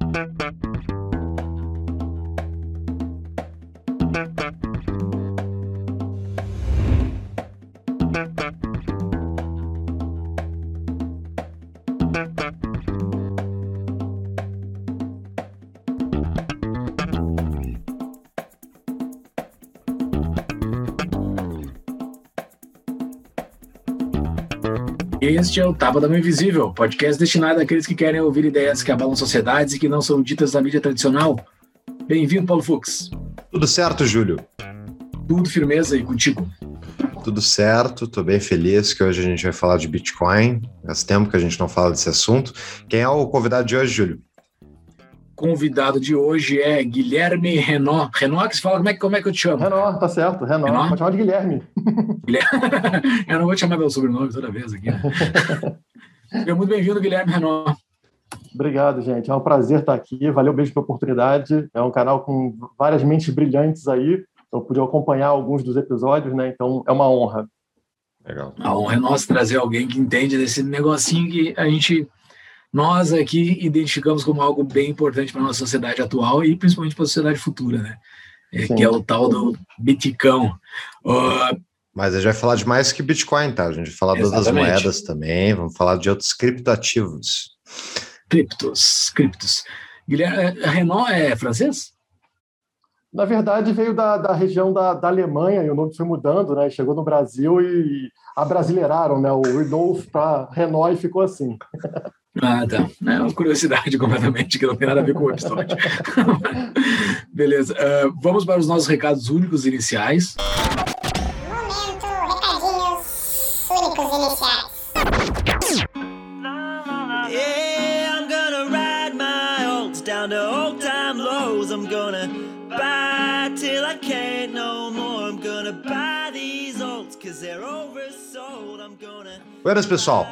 Thank you. Este é o Tapa da Mão Invisível, podcast destinado àqueles que querem ouvir ideias que abalam sociedades e que não são ditas na mídia tradicional. Bem-vindo, Paulo Fux. Tudo certo, Júlio? Tudo firmeza e contigo? Tudo certo, tô bem feliz que hoje a gente vai falar de Bitcoin. Faz tempo que a gente não fala desse assunto. Quem é o convidado de hoje, Júlio? Convidado de hoje é Guilherme Renó. Renó, que você fala, como é, como é que eu te chamo? Renó, tá certo, Renó. Renó? Pode chamar de Guilherme. eu não vou te chamar pelo sobrenome toda vez aqui. Né? Seja muito bem-vindo, Guilherme Renó. Obrigado, gente. É um prazer estar aqui. Valeu mesmo pela oportunidade. É um canal com várias mentes brilhantes aí. Eu pude acompanhar alguns dos episódios, né? Então é uma honra. Legal. A honra é nossa trazer alguém que entende desse negocinho que a gente nós aqui identificamos como algo bem importante para a nossa sociedade atual e principalmente para a sociedade futura, né? É, que é o tal do Bitcão. Uh, mas a gente vai falar de mais que Bitcoin, tá? A gente vai falar exatamente. das moedas também, vamos falar de outros criptoativos. Criptos, criptos. Guilherme, a Renault é francês? Na verdade, veio da, da região da, da Alemanha e o nome foi mudando, né? Chegou no Brasil e abrasileiraram, né? O Renault para Renault e ficou assim. Ah, tá. É uma curiosidade completamente que não tem nada a ver com o episódio. Beleza. Uh, vamos para os nossos recados únicos iniciais. Momento, recadinhos únicos iniciais. Yeah, I'm gonna ride my olds down to old time lows. I'm gonna buy till I can't no more. I'm gonna buy these olds cause they're oversold. I'm gonna. Buenas, pessoal.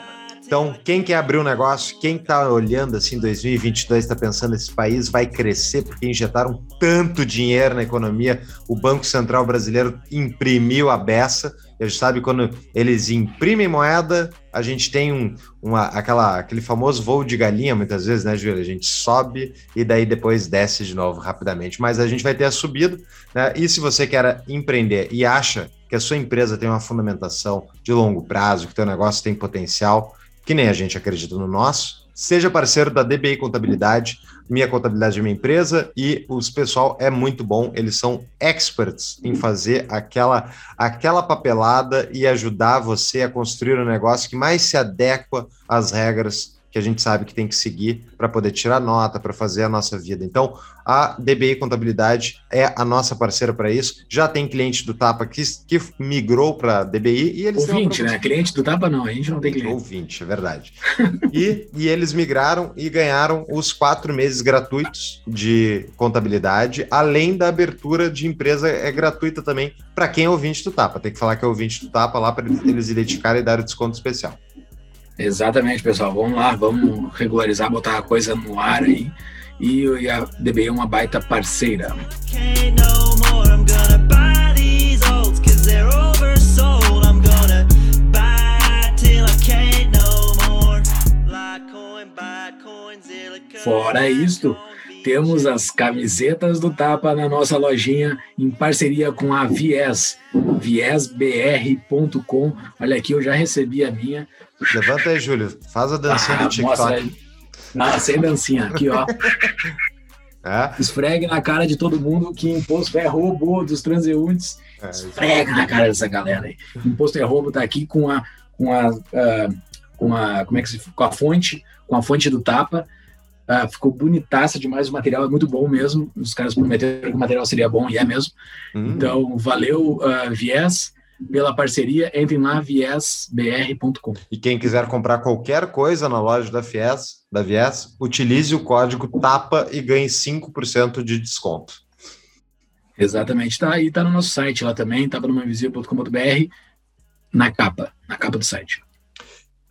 Então, quem quer abrir um negócio, quem está olhando assim 2022, está pensando esse país vai crescer porque injetaram tanto dinheiro na economia, o Banco Central Brasileiro imprimiu a beça. A gente sabe quando eles imprimem moeda, a gente tem um, uma, aquela, aquele famoso voo de galinha, muitas vezes, né, Júlia? A gente sobe e daí depois desce de novo rapidamente. Mas a gente vai ter a subida, né? E se você quer empreender e acha que a sua empresa tem uma fundamentação de longo prazo, que o teu negócio tem potencial, que nem a gente acredita no nosso, seja parceiro da DBI Contabilidade, minha contabilidade é minha empresa e os pessoal é muito bom, eles são experts em fazer aquela aquela papelada e ajudar você a construir um negócio que mais se adequa às regras que a gente sabe que tem que seguir para poder tirar nota, para fazer a nossa vida. Então, a DBI Contabilidade é a nossa parceira para isso. Já tem cliente do Tapa que, que migrou para a DBI e eles Ouvinte, né? Cliente do Tapa não, a gente não tem cliente. Ouvinte, é verdade. e, e eles migraram e ganharam os quatro meses gratuitos de contabilidade, além da abertura de empresa é gratuita também para quem é ouvinte do Tapa. Tem que falar que é ouvinte do Tapa lá para eles identificarem e dar o desconto especial. Exatamente, pessoal. Vamos lá, vamos regularizar, botar a coisa no ar aí. E, e a DBI é uma baita parceira. Fora isto, temos as camisetas do Tapa na nossa lojinha em parceria com a Vies, viesbr.com. Olha aqui, eu já recebi a minha. Levanta aí, Júlio. Faz a dancinha ah, do TikTok. Ah, sem dancinha. Aqui, ó. É? Esfregue na cara de todo mundo que imposto é roubo dos transeuntes. É, Esfrega na cara dessa galera aí. Imposto é roubo tá aqui com a, com a, uh, com a, como é que se, com a fonte, com a fonte do tapa. Uh, ficou bonitaça demais, o material é muito bom mesmo. Os caras prometeram que o material seria bom e é mesmo. Hum. Então, valeu, uh, Viés pela parceria, entrem lá, viesbr.com. E quem quiser comprar qualquer coisa na loja da Fies, da Vies, utilize o código TAPA e ganhe 5% de desconto. Exatamente, tá aí, tá no nosso site lá também, tapanumainvisível.com.br, na capa, na capa do site.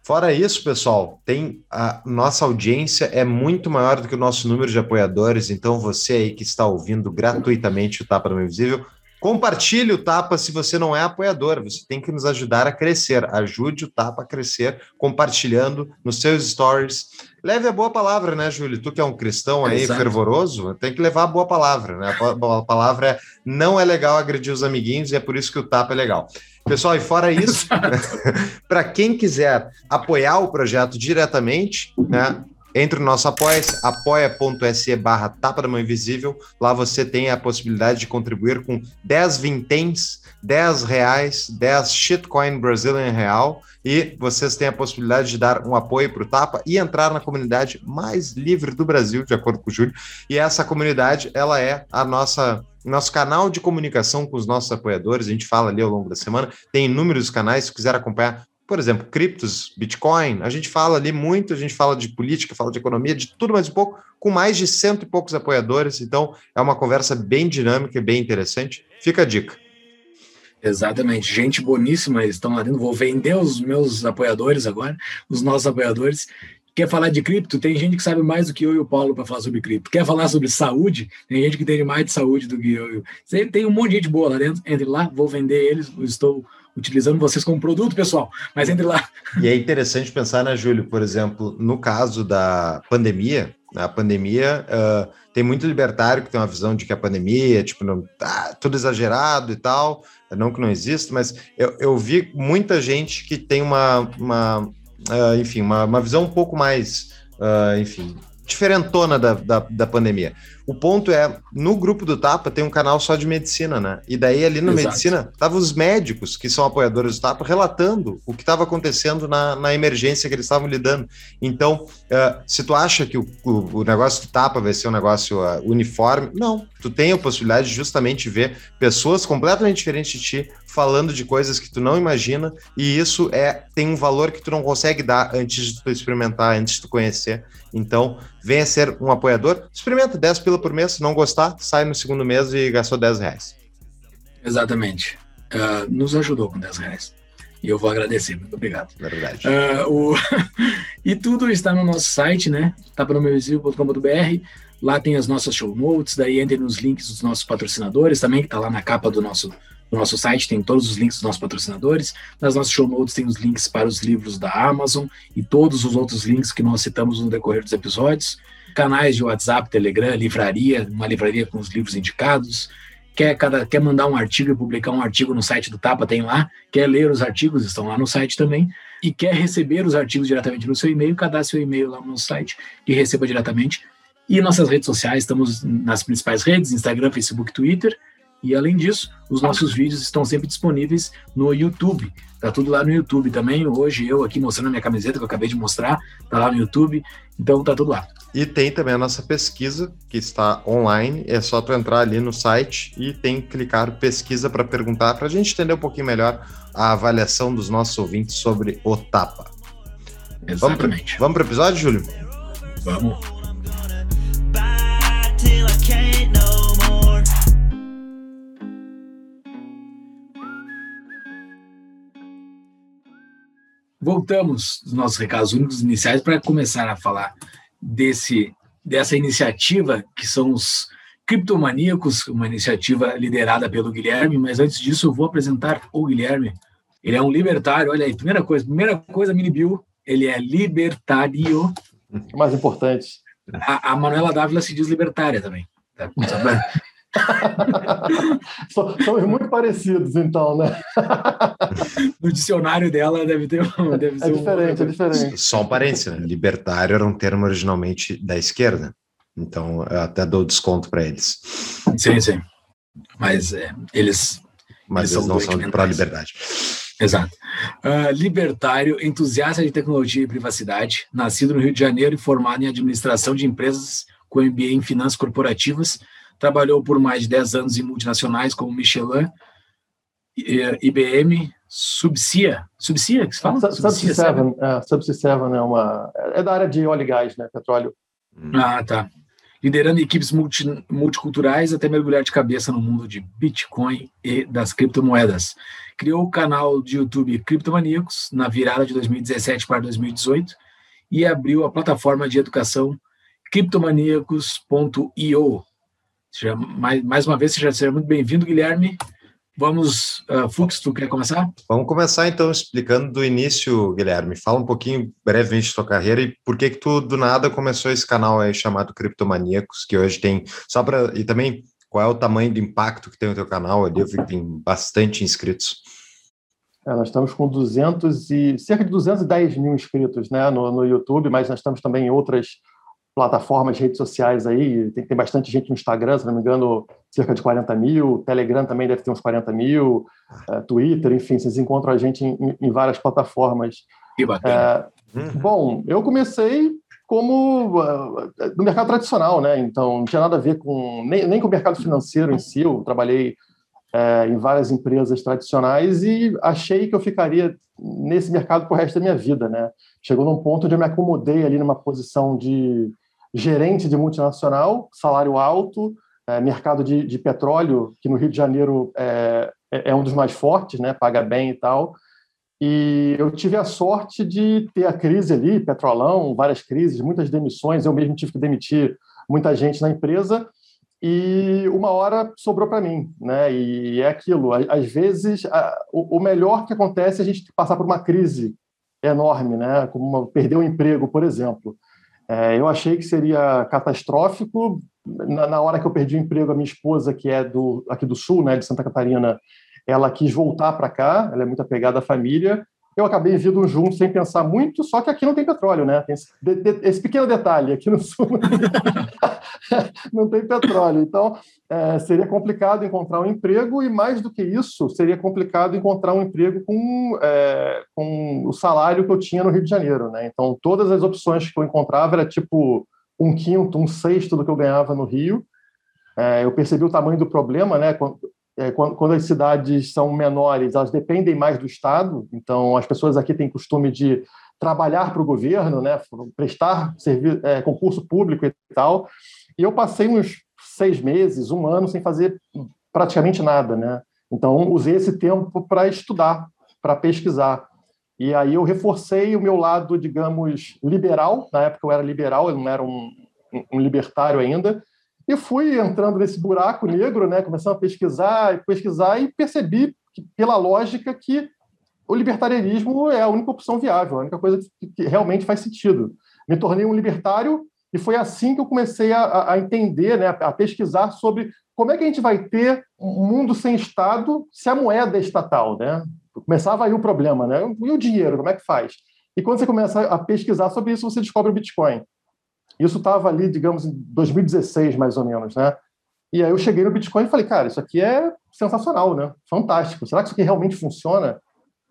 Fora isso, pessoal, tem a nossa audiência é muito maior do que o nosso número de apoiadores, então você aí que está ouvindo gratuitamente o Tapa no Invisível, Compartilhe o Tapa se você não é apoiador. Você tem que nos ajudar a crescer. Ajude o Tapa a crescer compartilhando nos seus stories. Leve a boa palavra, né, Júlio? Tu que é um cristão aí Exato. fervoroso, tem que levar a boa palavra, né? A palavra é não é legal agredir os amiguinhos e é por isso que o Tapa é legal. Pessoal, e fora isso, para quem quiser apoiar o projeto diretamente, né? Entre no nosso apoia-se, apoia.se barra tapa da mão invisível. Lá você tem a possibilidade de contribuir com 10 vinténs, 10 reais, 10 shitcoin Brazilian real. E vocês têm a possibilidade de dar um apoio para o Tapa e entrar na comunidade mais livre do Brasil, de acordo com o Júlio. E essa comunidade, ela é a nossa nosso canal de comunicação com os nossos apoiadores, a gente fala ali ao longo da semana, tem inúmeros canais, se quiser acompanhar, por exemplo, criptos, Bitcoin, a gente fala ali muito, a gente fala de política, fala de economia, de tudo mais um pouco, com mais de cento e poucos apoiadores, então é uma conversa bem dinâmica e bem interessante. Fica a dica. Exatamente, gente boníssima, estão lá dentro. Vou vender os meus apoiadores agora, os nossos apoiadores, Quer falar de cripto? Tem gente que sabe mais do que eu e o Paulo para falar sobre cripto. Quer falar sobre saúde? Tem gente que entende mais de saúde do que eu. Tem um monte de gente boa lá dentro. Entre lá, vou vender eles. Estou utilizando vocês como produto, pessoal. Mas entre lá. E é interessante pensar, né, Júlio? Por exemplo, no caso da pandemia, a pandemia uh, tem muito libertário que tem uma visão de que a pandemia, tipo, não, tá tudo exagerado e tal. Não que não exista, mas eu, eu vi muita gente que tem uma, uma uh, enfim, uma, uma visão um pouco mais, uh, enfim, diferentona da, da, da, pandemia. O ponto é, no grupo do Tapa tem um canal só de medicina, né? E daí ali na Exato. medicina, estavam os médicos que são apoiadores do Tapa relatando o que estava acontecendo na, na emergência que eles estavam lidando. Então, uh, se tu acha que o, o, o, negócio do Tapa vai ser um negócio uh, uniforme, não. Tu tem a possibilidade de justamente ver pessoas completamente diferentes de ti falando de coisas que tu não imagina, e isso é tem um valor que tu não consegue dar antes de tu experimentar, antes de tu conhecer. Então, venha ser um apoiador, experimenta 10 pila por mês, se não gostar, sai no segundo mês e gastou 10 reais. Exatamente. Uh, nos ajudou com 10 reais. E eu vou agradecer, muito obrigado. Verdade. Uh, o... e tudo está no nosso site, né? tapanomeuvisível.com.br. Lá tem as nossas show notes, daí entre nos links dos nossos patrocinadores também, que está lá na capa do nosso no nosso site tem todos os links dos nossos patrocinadores. Nas nossas show notes tem os links para os livros da Amazon e todos os outros links que nós citamos no decorrer dos episódios. Canais de WhatsApp, Telegram, livraria, uma livraria com os livros indicados. Quer, cada, quer mandar um artigo e publicar um artigo no site do Tapa, tem lá. Quer ler os artigos, estão lá no site também. E quer receber os artigos diretamente no seu e-mail, cadastre seu e-mail lá no site e receba diretamente. E nossas redes sociais, estamos nas principais redes, Instagram, Facebook, Twitter. E além disso, os nossos vídeos estão sempre disponíveis no YouTube. Tá tudo lá no YouTube também. Hoje eu aqui mostrando a minha camiseta que eu acabei de mostrar, tá lá no YouTube. Então tá tudo lá. E tem também a nossa pesquisa que está online. É só tu entrar ali no site e tem que clicar pesquisa para perguntar para a gente entender um pouquinho melhor a avaliação dos nossos ouvintes sobre o Tapa. Exatamente. Vamos para o episódio, Júlio? Vamos. voltamos dos nossos recados únicos iniciais para começar a falar desse, dessa iniciativa que são os Criptomaníacos, uma iniciativa liderada pelo Guilherme, mas antes disso eu vou apresentar o Guilherme. Ele é um libertário, olha aí, primeira coisa, primeira coisa, mini bio, ele é libertário. O mais importante. A, a Manuela Dávila se diz libertária também. Tá? Somos muito parecidos, então, né? no dicionário dela deve ter um. Deve é diferente, um... é diferente. Só um parênteses, né? Libertário era um termo originalmente da esquerda. Então, eu até dou desconto para eles. Sim, sim. Mas é, eles. Mas eles, eles não são para a liberdade. Exato. Uh, libertário, entusiasta de tecnologia e privacidade, nascido no Rio de Janeiro e formado em administração de empresas com MBA em finanças corporativas, trabalhou por mais de 10 anos em multinacionais como Michelin, IBM, Subsia, Subsia que se fala? Subsea 7, é, Subsea 7 é uma é da área de óleo e gás, né, petróleo. Hum. Ah, tá. Liderando equipes multi, multiculturais até mergulhar de cabeça no mundo de Bitcoin e das criptomoedas. Criou o canal de YouTube Criptomaníacos na virada de 2017 para 2018 e abriu a plataforma de educação criptomaníacos.io, mais, mais uma vez, seja, seja muito bem-vindo, Guilherme. Vamos, uh, Fux, tu quer começar? Vamos começar então explicando do início, Guilherme. Fala um pouquinho brevemente da tua carreira e por que que tu do nada começou esse canal aí chamado Criptomaníacos, que hoje tem só para e também qual é o tamanho do impacto que tem o teu canal ali? Eu vi que tem bastante inscritos. É, nós estamos com 200 e cerca de 210 mil inscritos né, no, no YouTube, mas nós estamos também em outras plataformas, redes sociais aí, tem, tem bastante gente no Instagram, se não me engano, cerca de 40 mil, Telegram também deve ter uns 40 mil, uh, Twitter, enfim, vocês encontram a gente em, em várias plataformas. Que bacana. Uh, Bom, eu comecei como uh, no mercado tradicional, né? Então, não tinha nada a ver com nem, nem com o mercado financeiro em si. Eu trabalhei é, em várias empresas tradicionais e achei que eu ficaria nesse mercado o resto da minha vida, né? Chegou num ponto onde eu me acomodei ali numa posição de gerente de multinacional, salário alto, é, mercado de, de, petróleo, que no Rio de Janeiro é, é, é, um dos mais fortes, né, paga bem e tal. E eu tive a sorte de ter a crise ali, petrolão, várias crises, muitas demissões. Eu mesmo tive que demitir muita gente na empresa. E uma hora sobrou para mim, né? E é aquilo. Às vezes, a, o, o melhor que acontece é a gente passar por uma crise enorme, né? Como uma, perder um emprego, por exemplo. É, eu achei que seria catastrófico. Na, na, hora que eu perdi o emprego, a minha esposa, que é do, aqui do Sul, né, de Santa Catarina, ela quis voltar para cá, ela é muito apegada à família. Eu acabei vindo junto sem pensar muito, só que aqui não tem petróleo, né? Tem esse, de, de, esse pequeno detalhe, aqui no sul não tem, petróleo. Então, é, seria complicado encontrar um emprego e, mais do que isso, seria complicado encontrar um emprego com, é, com o salário que eu tinha no Rio de Janeiro, né? Então, todas as opções que eu encontrava era tipo um quinto, um sexto do que eu ganhava no Rio. É, eu percebi o tamanho do problema, né? É, quando, quando, as cidades são menores, elas dependem mais do Estado, então as pessoas aqui têm costume de trabalhar para o governo, né, prestar serviço, é, concurso público e tal. E eu passei uns seis meses, um ano, sem fazer praticamente nada. Né? Então, usei esse tempo para estudar, para pesquisar. E aí eu reforcei o meu lado, digamos, liberal. Na época eu era liberal, eu não era um, um libertário ainda e fui entrando nesse buraco negro, né, começando a pesquisar e pesquisar e percebi, que, pela lógica, que o libertarianismo é a única opção viável, a única coisa que, realmente faz sentido. Me tornei um libertário e foi assim que eu comecei a, a entender, né, a pesquisar sobre como é que a gente vai ter um mundo sem Estado se a moeda é estatal. Né? Começava aí o problema, né? E o dinheiro, como é que faz? E quando você começa a pesquisar sobre isso, você descobre o Bitcoin. Isso estava ali, digamos, em 2016, mais ou menos, né? E aí eu cheguei no Bitcoin e falei, cara, isso aqui é sensacional, né? Fantástico. Será que isso aqui realmente funciona?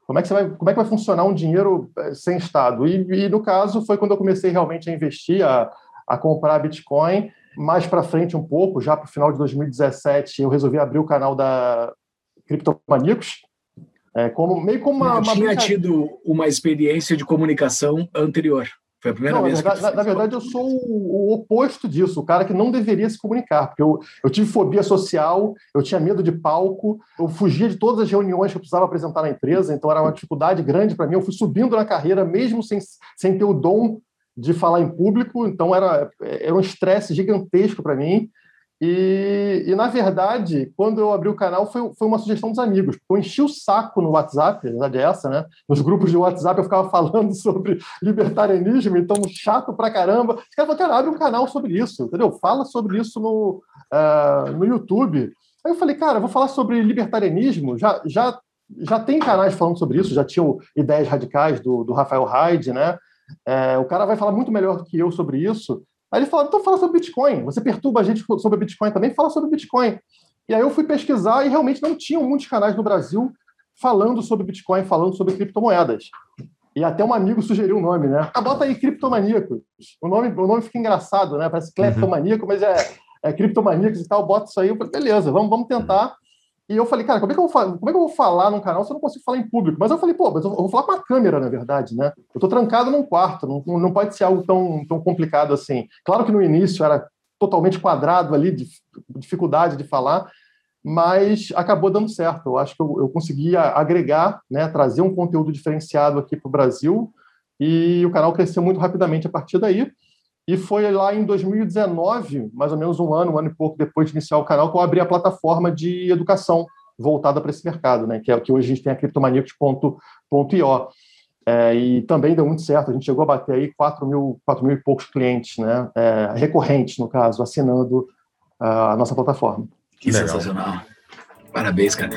Como é que, vai, como é que vai funcionar um dinheiro eh, sem Estado? E, e no caso, foi quando eu comecei realmente a investir, a, a comprar Bitcoin. Mais para frente um pouco, já para o final de 2017, eu resolvi abrir o canal da Criptomaníacos, é, como, meio como uma... Eu tinha tido uma experiência de comunicação anterior. Foi a primeira não, vez na verdade, na, na verdade, eu sou o, o, oposto disso, o cara que não deveria se comunicar, porque eu, eu tive fobia social, eu tinha medo de palco, eu fugia de todas as reuniões que eu precisava apresentar na empresa, então era uma dificuldade grande para mim. Eu fui subindo na carreira mesmo sem, sem ter o dom de falar em público, então era, era um estresse gigantesco para mim. E, e, na verdade, quando eu abri o canal, foi, foi uma sugestão dos amigos. Eu enchi o saco no WhatsApp, a verdade é essa, né? Nos grupos de WhatsApp eu ficava falando sobre libertarianismo, então chato pra caramba. Os caras falaram, cara, abre um canal sobre isso, entendeu? Fala sobre isso no, uh, no YouTube. Aí eu falei, cara, vou falar sobre libertarianismo. Já, já, já tem canais falando sobre isso, já tinham ideias radicais do, do Rafael Hyde, né? É, o cara vai falar muito melhor que eu sobre isso. Aí ele falou, então fala sobre Bitcoin. Você perturba a gente sobre Bitcoin também? Fala sobre Bitcoin. E aí eu fui pesquisar e realmente não tinham muitos canais no Brasil falando sobre Bitcoin, falando sobre criptomoedas. E até um amigo sugeriu o um nome, né? Ah, bota aí criptomaníacos. O nome, o nome fica engraçado, né? Parece cleptomaníaco, uhum. mas é, é criptomaníacos e tal. Bota isso aí. Eu falei, beleza, vamos, vamos tentar. E eu falei, cara, como é, que eu vou, como é que eu vou falar num canal se eu não consigo falar em público? Mas eu falei, pô, mas eu vou falar com a câmera, na verdade, né? Eu tô trancado num quarto, não, não pode ser algo tão, tão complicado assim. Claro que no início era totalmente quadrado ali, de dificuldade de falar, mas acabou dando certo. Eu acho que eu, eu consegui agregar, né, trazer um conteúdo diferenciado aqui para o Brasil e o canal cresceu muito rapidamente a partir daí. E foi lá em 2019, mais ou menos um ano, um ano e pouco depois de iniciar o canal, que eu abri a plataforma de educação voltada para esse mercado, né? Que é o que hoje a gente tem a criptomaníacos.io. É, e também deu muito certo, a gente chegou a bater aí 4 mil, 4 mil e poucos clientes, né? É, recorrentes, no caso, assinando a nossa plataforma. Que Legal. sensacional. Parabéns, cara.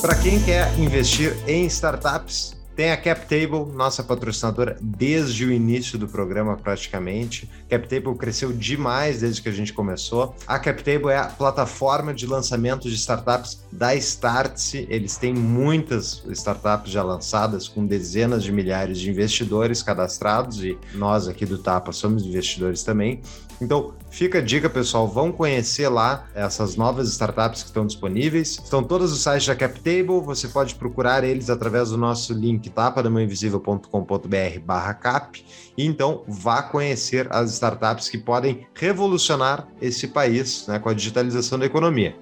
Para quem quer investir em startups, tem a CapTable, nossa patrocinadora desde o início do programa praticamente. CapTable cresceu demais desde que a gente começou. A CapTable é a plataforma de lançamento de startups da Startse. Eles têm muitas startups já lançadas com dezenas de milhares de investidores cadastrados e nós aqui do Tapa somos investidores também. Então, fica a dica, pessoal, vão conhecer lá essas novas startups que estão disponíveis. Estão todos os sites da CapTable, você pode procurar eles através do nosso link tapadamãoinvisível.com.br barra cap. E então, vá conhecer as startups que podem revolucionar esse país né, com a digitalização da economia.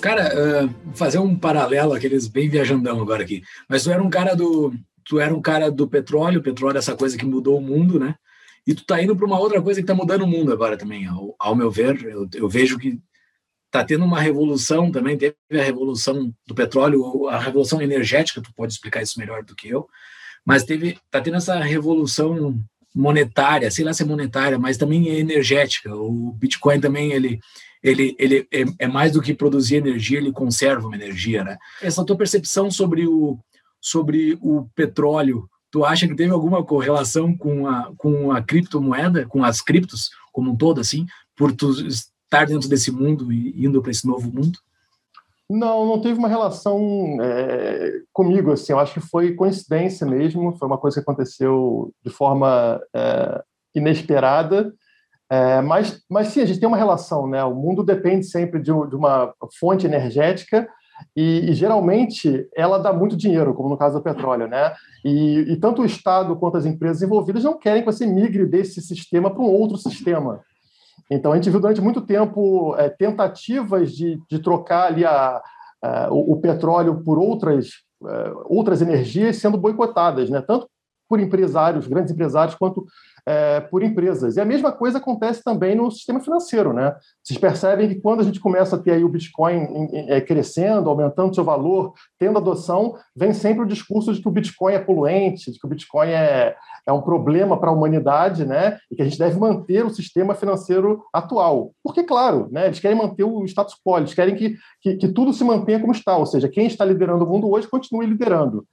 Cara, uh, fazer um paralelo, aqueles bem viajandão agora aqui. Mas tu era um cara do, tu era um cara do petróleo, petróleo é essa coisa que mudou o mundo, né? E tu tá indo para uma outra coisa que está mudando o mundo agora também. Ao, ao meu ver, eu, eu vejo que está tendo uma revolução também. Teve a revolução do petróleo, a revolução energética. Tu pode explicar isso melhor do que eu. Mas teve, tá tendo essa revolução monetária, sei lá se é monetária, mas também é energética. O Bitcoin também ele ele, ele é, é mais do que produzir energia, ele conserva uma energia, né? Essa tua percepção sobre o sobre o petróleo Tu acha que teve alguma correlação com a, com a criptomoeda, com as criptos como um todo, assim, por tu estar dentro desse mundo e indo para esse novo mundo? Não, não teve uma relação é, comigo, assim, eu acho que foi coincidência mesmo, foi uma coisa que aconteceu de forma é, inesperada, é, mas, mas sim, a gente tem uma relação, né? O mundo depende sempre de, de uma fonte energética e, e, geralmente ela dá muito dinheiro, como no caso do petróleo, né? E, e, tanto o Estado quanto as empresas envolvidas não querem que você migre desse sistema para um outro sistema. Então a gente viu durante muito tempo é, tentativas de, de trocar ali a, a o, o, petróleo por outras é, outras energias sendo boicotadas, né? Tanto por empresários, grandes empresários, quanto é, por empresas. E a mesma coisa acontece também no sistema financeiro. Né? Vocês percebem que quando a gente começa a ter aí o Bitcoin é, crescendo, aumentando seu valor, tendo adoção, vem sempre o discurso de que o Bitcoin é poluente, de que o Bitcoin é, é um problema para a humanidade, né? e que a gente deve manter o sistema financeiro atual. Porque, claro, né, eles querem manter o status quo, eles querem que, que, que tudo se mantenha como está, ou seja, quem está liderando o mundo hoje continue liderando.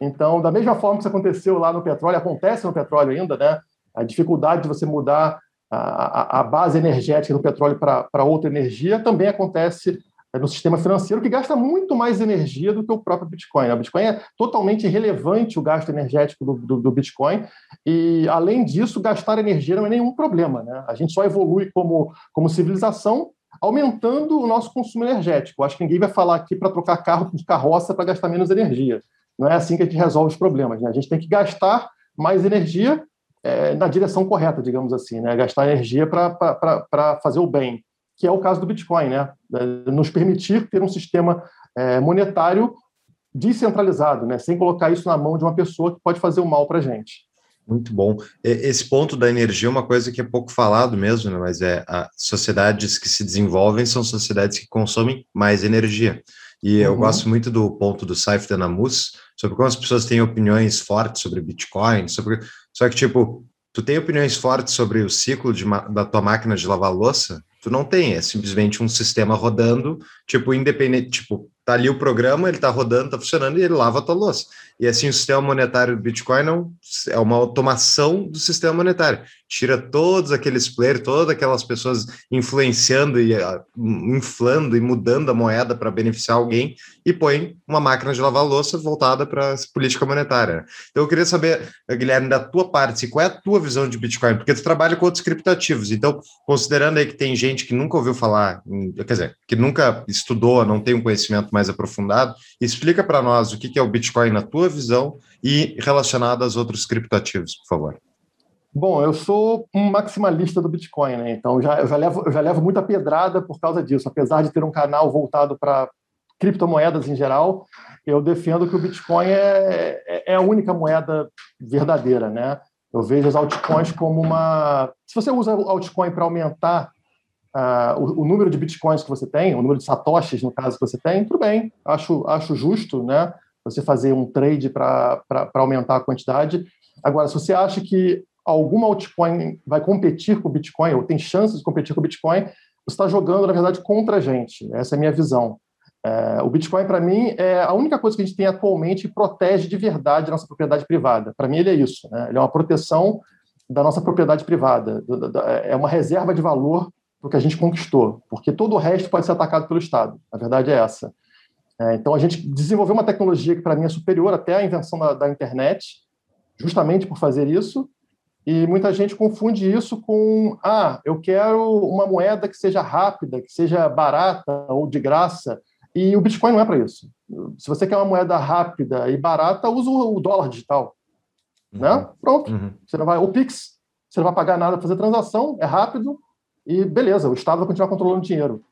Então, da mesma forma que isso aconteceu lá no petróleo, acontece no petróleo ainda, né? a dificuldade de você mudar a, a base energética do petróleo para outra energia também acontece é, no sistema financeiro, que gasta muito mais energia do que o próprio Bitcoin. Né? O Bitcoin é totalmente irrelevante o gasto energético do, do, do, Bitcoin, e, além disso, gastar energia não é nenhum problema. Né? A gente só evolui como, como civilização aumentando o nosso consumo energético. Acho que ninguém vai falar aqui para trocar carro por carroça para gastar menos energia. Não é assim que a gente resolve os problemas. Né? A gente tem que gastar mais energia é, na direção correta, digamos assim, né? gastar energia para fazer o bem, que é o caso do Bitcoin, né? Nos permitir ter um sistema é, monetário descentralizado, né? sem colocar isso na mão de uma pessoa que pode fazer o mal para a gente. Muito bom. Esse ponto da energia é uma coisa que é pouco falado mesmo, né? mas é sociedades que se desenvolvem são sociedades que consomem mais energia. E uhum. eu gosto muito do ponto do Saif Danamus sobre como as pessoas têm opiniões fortes sobre Bitcoin, sobre só que, tipo, tu tem opiniões fortes sobre o ciclo de, da tua máquina de lavar louça? Tu não tem, é simplesmente um sistema rodando, tipo, independente, tipo, tá ali o programa, ele tá rodando, tá funcionando e ele lava a tua louça. E assim, o sistema monetário do Bitcoin não, é uma automação do sistema monetário. Tira todos aqueles players, todas aquelas pessoas influenciando e uh, inflando e mudando a moeda para beneficiar alguém e põe uma máquina de lavar louça voltada para a política monetária. Então eu queria saber, Guilherme, da tua parte, qual é a tua visão de Bitcoin? Porque tu trabalha com outros criptativos, então considerando aí que tem gente que nunca ouviu falar, quer dizer, que nunca estudou, não tem um conhecimento mais aprofundado, explica para nós o que é o Bitcoin na tua visão e relacionado aos outros criptoativos, por favor. Bom, eu sou um maximalista do Bitcoin, né? Então já, eu, já levo, eu já levo muita pedrada por causa disso. Apesar de ter um canal voltado para criptomoedas em geral, eu defendo que o Bitcoin é, é, é a única moeda verdadeira, né? Eu vejo as altcoins como uma. Se você usa altcoin para aumentar uh, o, o, número de bitcoins que você tem, o número de satoshis, no caso, que você tem, tudo bem, acho, acho justo, né? Você fazer um trade para aumentar a quantidade. Agora, se você acha que alguma altcoin vai competir com o Bitcoin, ou tem chances de competir com o Bitcoin, você está jogando, na verdade, contra a gente. Essa é a minha visão. É, o Bitcoin, para mim, é a única coisa que a gente tem atualmente que protege de verdade a nossa propriedade privada. Para mim, ele é isso. Né? Ele é uma proteção da nossa propriedade privada. É uma reserva de valor para o que a gente conquistou, porque todo o resto pode ser atacado pelo Estado. A verdade é essa. É, então, a gente desenvolveu uma tecnologia que, para mim, é superior até à invenção da, da internet, justamente por fazer isso, e muita gente confunde isso com, ah, eu quero uma moeda que seja rápida, que seja barata ou de graça. E o Bitcoin não é para isso. Se você quer uma moeda rápida e barata, usa o dólar digital. Uhum. Né? Pronto. Uhum. Você não vai, o Pix, você não vai pagar nada para fazer transação, é rápido e beleza, o Estado vai continuar controlando o dinheiro.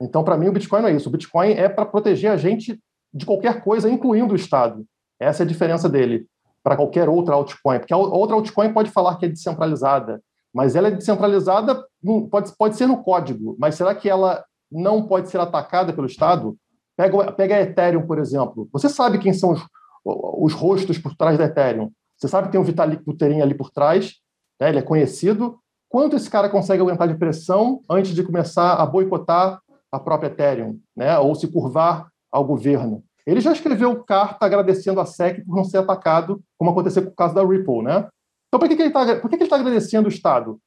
Então, para mim, o Bitcoin não é isso. O Bitcoin é para proteger a gente de qualquer coisa, incluindo o Estado. Essa é a diferença dele para qualquer outra altcoin. Porque a outra altcoin pode falar que é descentralizada, mas ela é descentralizada, pode, pode ser no código, mas será que ela não pode ser atacada pelo Estado? Pega, pega a Ethereum, por exemplo. Você sabe quem são os, os rostos por trás da Ethereum. Você sabe que tem um Vitalik Buterin ali por trás, né? ele é conhecido. Quanto esse cara consegue aguentar de pressão antes de começar a boicotar a própria Ethereum, né? ou se curvar ao governo? Ele já escreveu carta agradecendo a SEC por não ser atacado, como aconteceu com o caso da Ripple, né? Então, por que, que ele está tá agradecendo o Estado?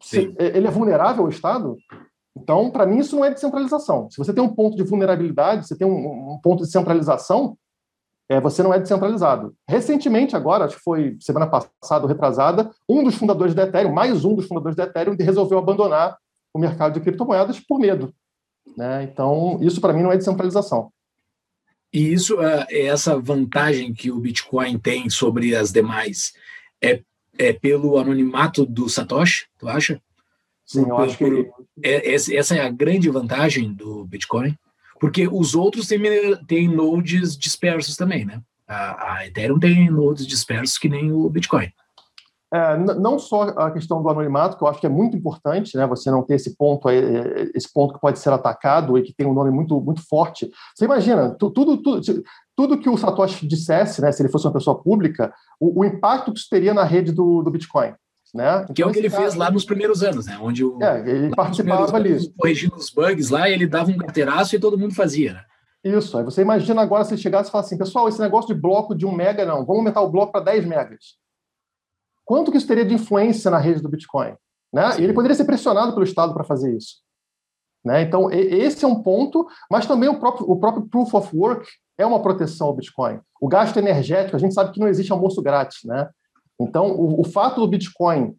Se, ele é vulnerável ao Estado? Então, para mim, isso não é descentralização. Se você tem um ponto de vulnerabilidade, você tem um, um ponto de centralização, é, você não é descentralizado. Recentemente, agora, acho que foi semana passada ou retrasada, um dos fundadores da Ethereum, mais um dos fundadores da Ethereum, resolveu abandonar o mercado de criptomoedas por medo. Né? Então, isso para mim não é descentralização. E isso, é, é essa vantagem que o Bitcoin tem sobre as demais é, é pelo anonimato do Satoshi, tu acha? Sim, eu acho que. É, essa é a grande vantagem do Bitcoin, porque os outros têm, têm nodes dispersos também, né? A, a Ethereum tem nodes dispersos que nem o Bitcoin. É, não só a questão do anonimato, que eu acho que é muito importante, né? Você não ter esse ponto, aí, esse ponto que pode ser atacado e que tem um nome muito, muito forte. Você imagina, tudo, tudo, tudo que o Satoshi dissesse, né? Se ele fosse uma pessoa pública, o, o impacto que isso teria na rede do, do Bitcoin. Né? que é o que ele fez lá nos primeiros anos, né? Onde o, é, ele participava ali. Corrigindo os bugs lá, ele dava um carteiraço e todo mundo fazia, né? Isso. Aí você imagina agora se ele chegasse e falasse assim, pessoal, esse negócio de bloco de um mega, não, vamos aumentar o bloco para 10 megas. Quanto que isso teria de influência na rede do Bitcoin? Né? E ele poderia ser pressionado pelo Estado para fazer isso. Né? Então, esse é um ponto, mas também o próprio, o próprio Proof of Work é uma proteção ao Bitcoin. O gasto energético, a gente sabe que não existe almoço grátis. Né? Então, o, o fato do Bitcoin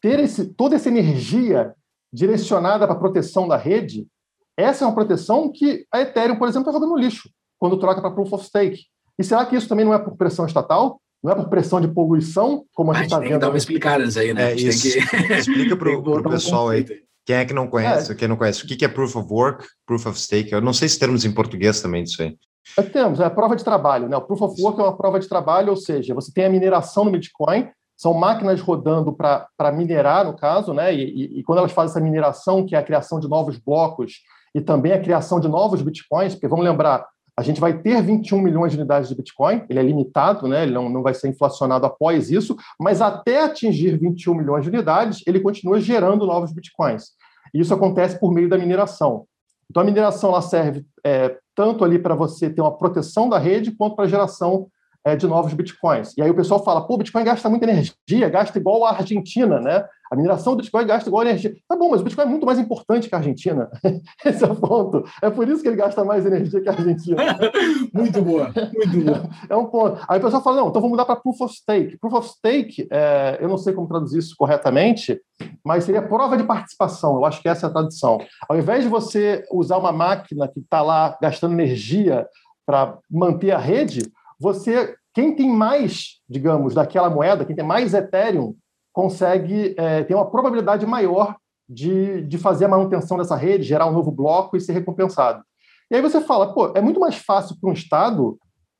ter esse, toda essa energia direcionada para a proteção da rede, essa é uma proteção que a Ethereum, por exemplo, está jogando no lixo quando troca para Proof of Stake. E será que isso também não é por pressão estatal? Não é por pressão de poluição, como a gente está vendo. Tem que dar uma explicada aí, né? É, isso. Que... Explica para o pessoal aí. Quem é que não conhece? É. Quem não conhece? O que é Proof of Work, Proof of Stake? Eu não sei se termos em português também disso aí. É, temos, é a prova de trabalho. Né? O Proof of Work é uma prova de trabalho, ou seja, você tem a mineração no Bitcoin, são máquinas rodando para minerar, no caso, né? E, e, e, quando elas fazem essa mineração, que é a criação de novos blocos e também a criação de novos bitcoins, porque vamos lembrar, a gente vai ter 21 milhões de unidades de Bitcoin, ele é limitado, né? ele não, não vai ser inflacionado após isso, mas até atingir 21 milhões de unidades, ele continua gerando novos Bitcoins. E isso acontece por meio da mineração. Então, a mineração ela serve é, tanto ali para você ter uma proteção da rede, quanto para a geração é, de novos bitcoins. E aí o pessoal fala, pô, o Bitcoin gasta muita energia, gasta igual a Argentina, né? A mineração do Bitcoin gasta igual a energia. Tá bom, mas o Bitcoin é muito mais importante que a Argentina. Esse é o ponto. É por isso que ele gasta mais energia que a Argentina. muito boa, muito boa. É um ponto. Aí o pessoal fala, não, então vamos mudar para Proof of Stake. Proof of Stake, é, eu não sei como traduzir isso corretamente, mas seria prova de participação. Eu acho que essa é a tradução. Ao invés de você usar uma máquina que está lá gastando energia para manter a rede, você, quem tem mais, digamos, daquela moeda, quem tem mais Ethereum, consegue é, ter uma probabilidade maior de, de fazer a manutenção dessa rede, gerar um novo bloco e ser recompensado. E aí você fala, pô, é muito mais fácil para um Estado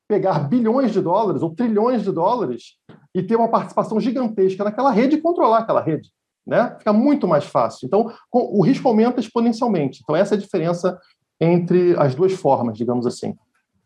pegar bilhões de dólares ou trilhões de dólares e ter uma participação gigantesca naquela rede e controlar aquela rede. né? Fica muito mais fácil. Então, o risco aumenta exponencialmente. Então, essa é a diferença entre as duas formas, digamos assim.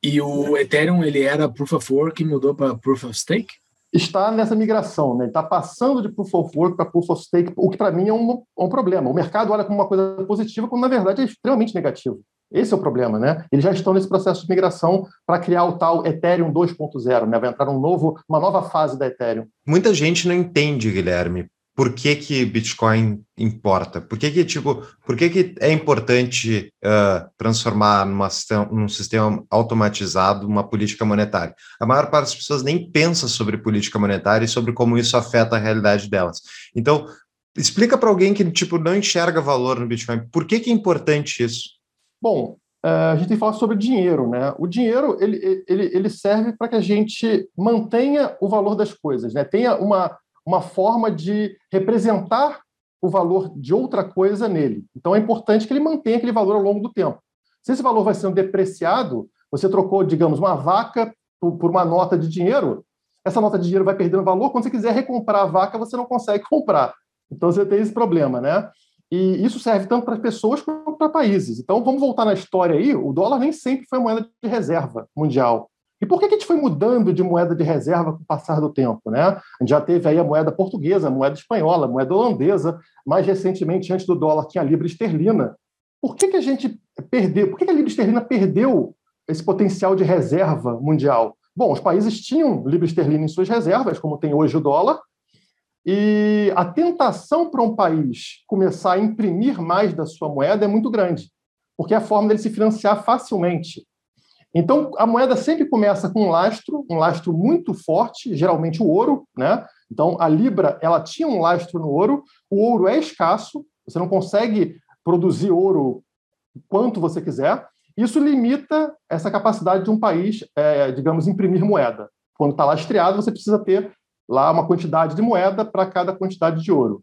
E o Ethereum, ele era Proof of Work e mudou para Proof of Stake? Está nessa migração, né? está passando de Proof of Work para Proof of Stake, o que para mim é um, um problema. O mercado olha como uma coisa positiva, quando na verdade é extremamente negativo. Esse é o problema, né? Eles já estão nesse processo de migração para criar o tal Ethereum 2.0, né? Vai entrar um novo, uma nova fase da Ethereum. Muita gente não entende, Guilherme, por que, que Bitcoin importa? Por que, que, tipo, por que, que é importante uh, transformar numa, num sistema automatizado uma política monetária? A maior parte das pessoas nem pensa sobre política monetária e sobre como isso afeta a realidade delas. Então, explica para alguém que tipo, não enxerga valor no Bitcoin, por que, que é importante isso? Bom, a gente tem que falar sobre dinheiro, né? O dinheiro ele, ele, ele serve para que a gente mantenha o valor das coisas, né? Tenha uma, uma forma de representar o valor de outra coisa nele. Então é importante que ele mantenha aquele valor ao longo do tempo. Se esse valor vai sendo depreciado, você trocou, digamos, uma vaca por, uma nota de dinheiro, essa nota de dinheiro vai perdendo valor. Quando você quiser recomprar a vaca, você não consegue comprar. Então você tem esse problema, né? E isso serve tanto para pessoas quanto para países. Então, vamos voltar na história aí. O dólar nem sempre foi moeda de reserva mundial. E por que, que a gente foi mudando de moeda de reserva com o passar do tempo? Né? A gente já teve aí a moeda portuguesa, a moeda espanhola, a moeda holandesa, mais recentemente, antes do dólar, tinha a libra esterlina. Por que, que a gente perdeu? Por que, que a libra esterlina perdeu esse potencial de reserva mundial? Bom, os países tinham libra esterlina em suas reservas, como tem hoje o dólar, e a tentação para um país começar a imprimir mais da sua moeda é muito grande, porque é a forma dele se financiar facilmente. Então, a moeda sempre começa com um lastro, um lastro muito forte, geralmente o ouro, né? Então, a libra, ela tinha um lastro no ouro, o ouro é escasso, você não consegue produzir ouro quanto você quiser, isso limita essa capacidade de um país, é, digamos, imprimir moeda. Quando está lastreado, você precisa ter lá uma quantidade de moeda para cada quantidade de ouro.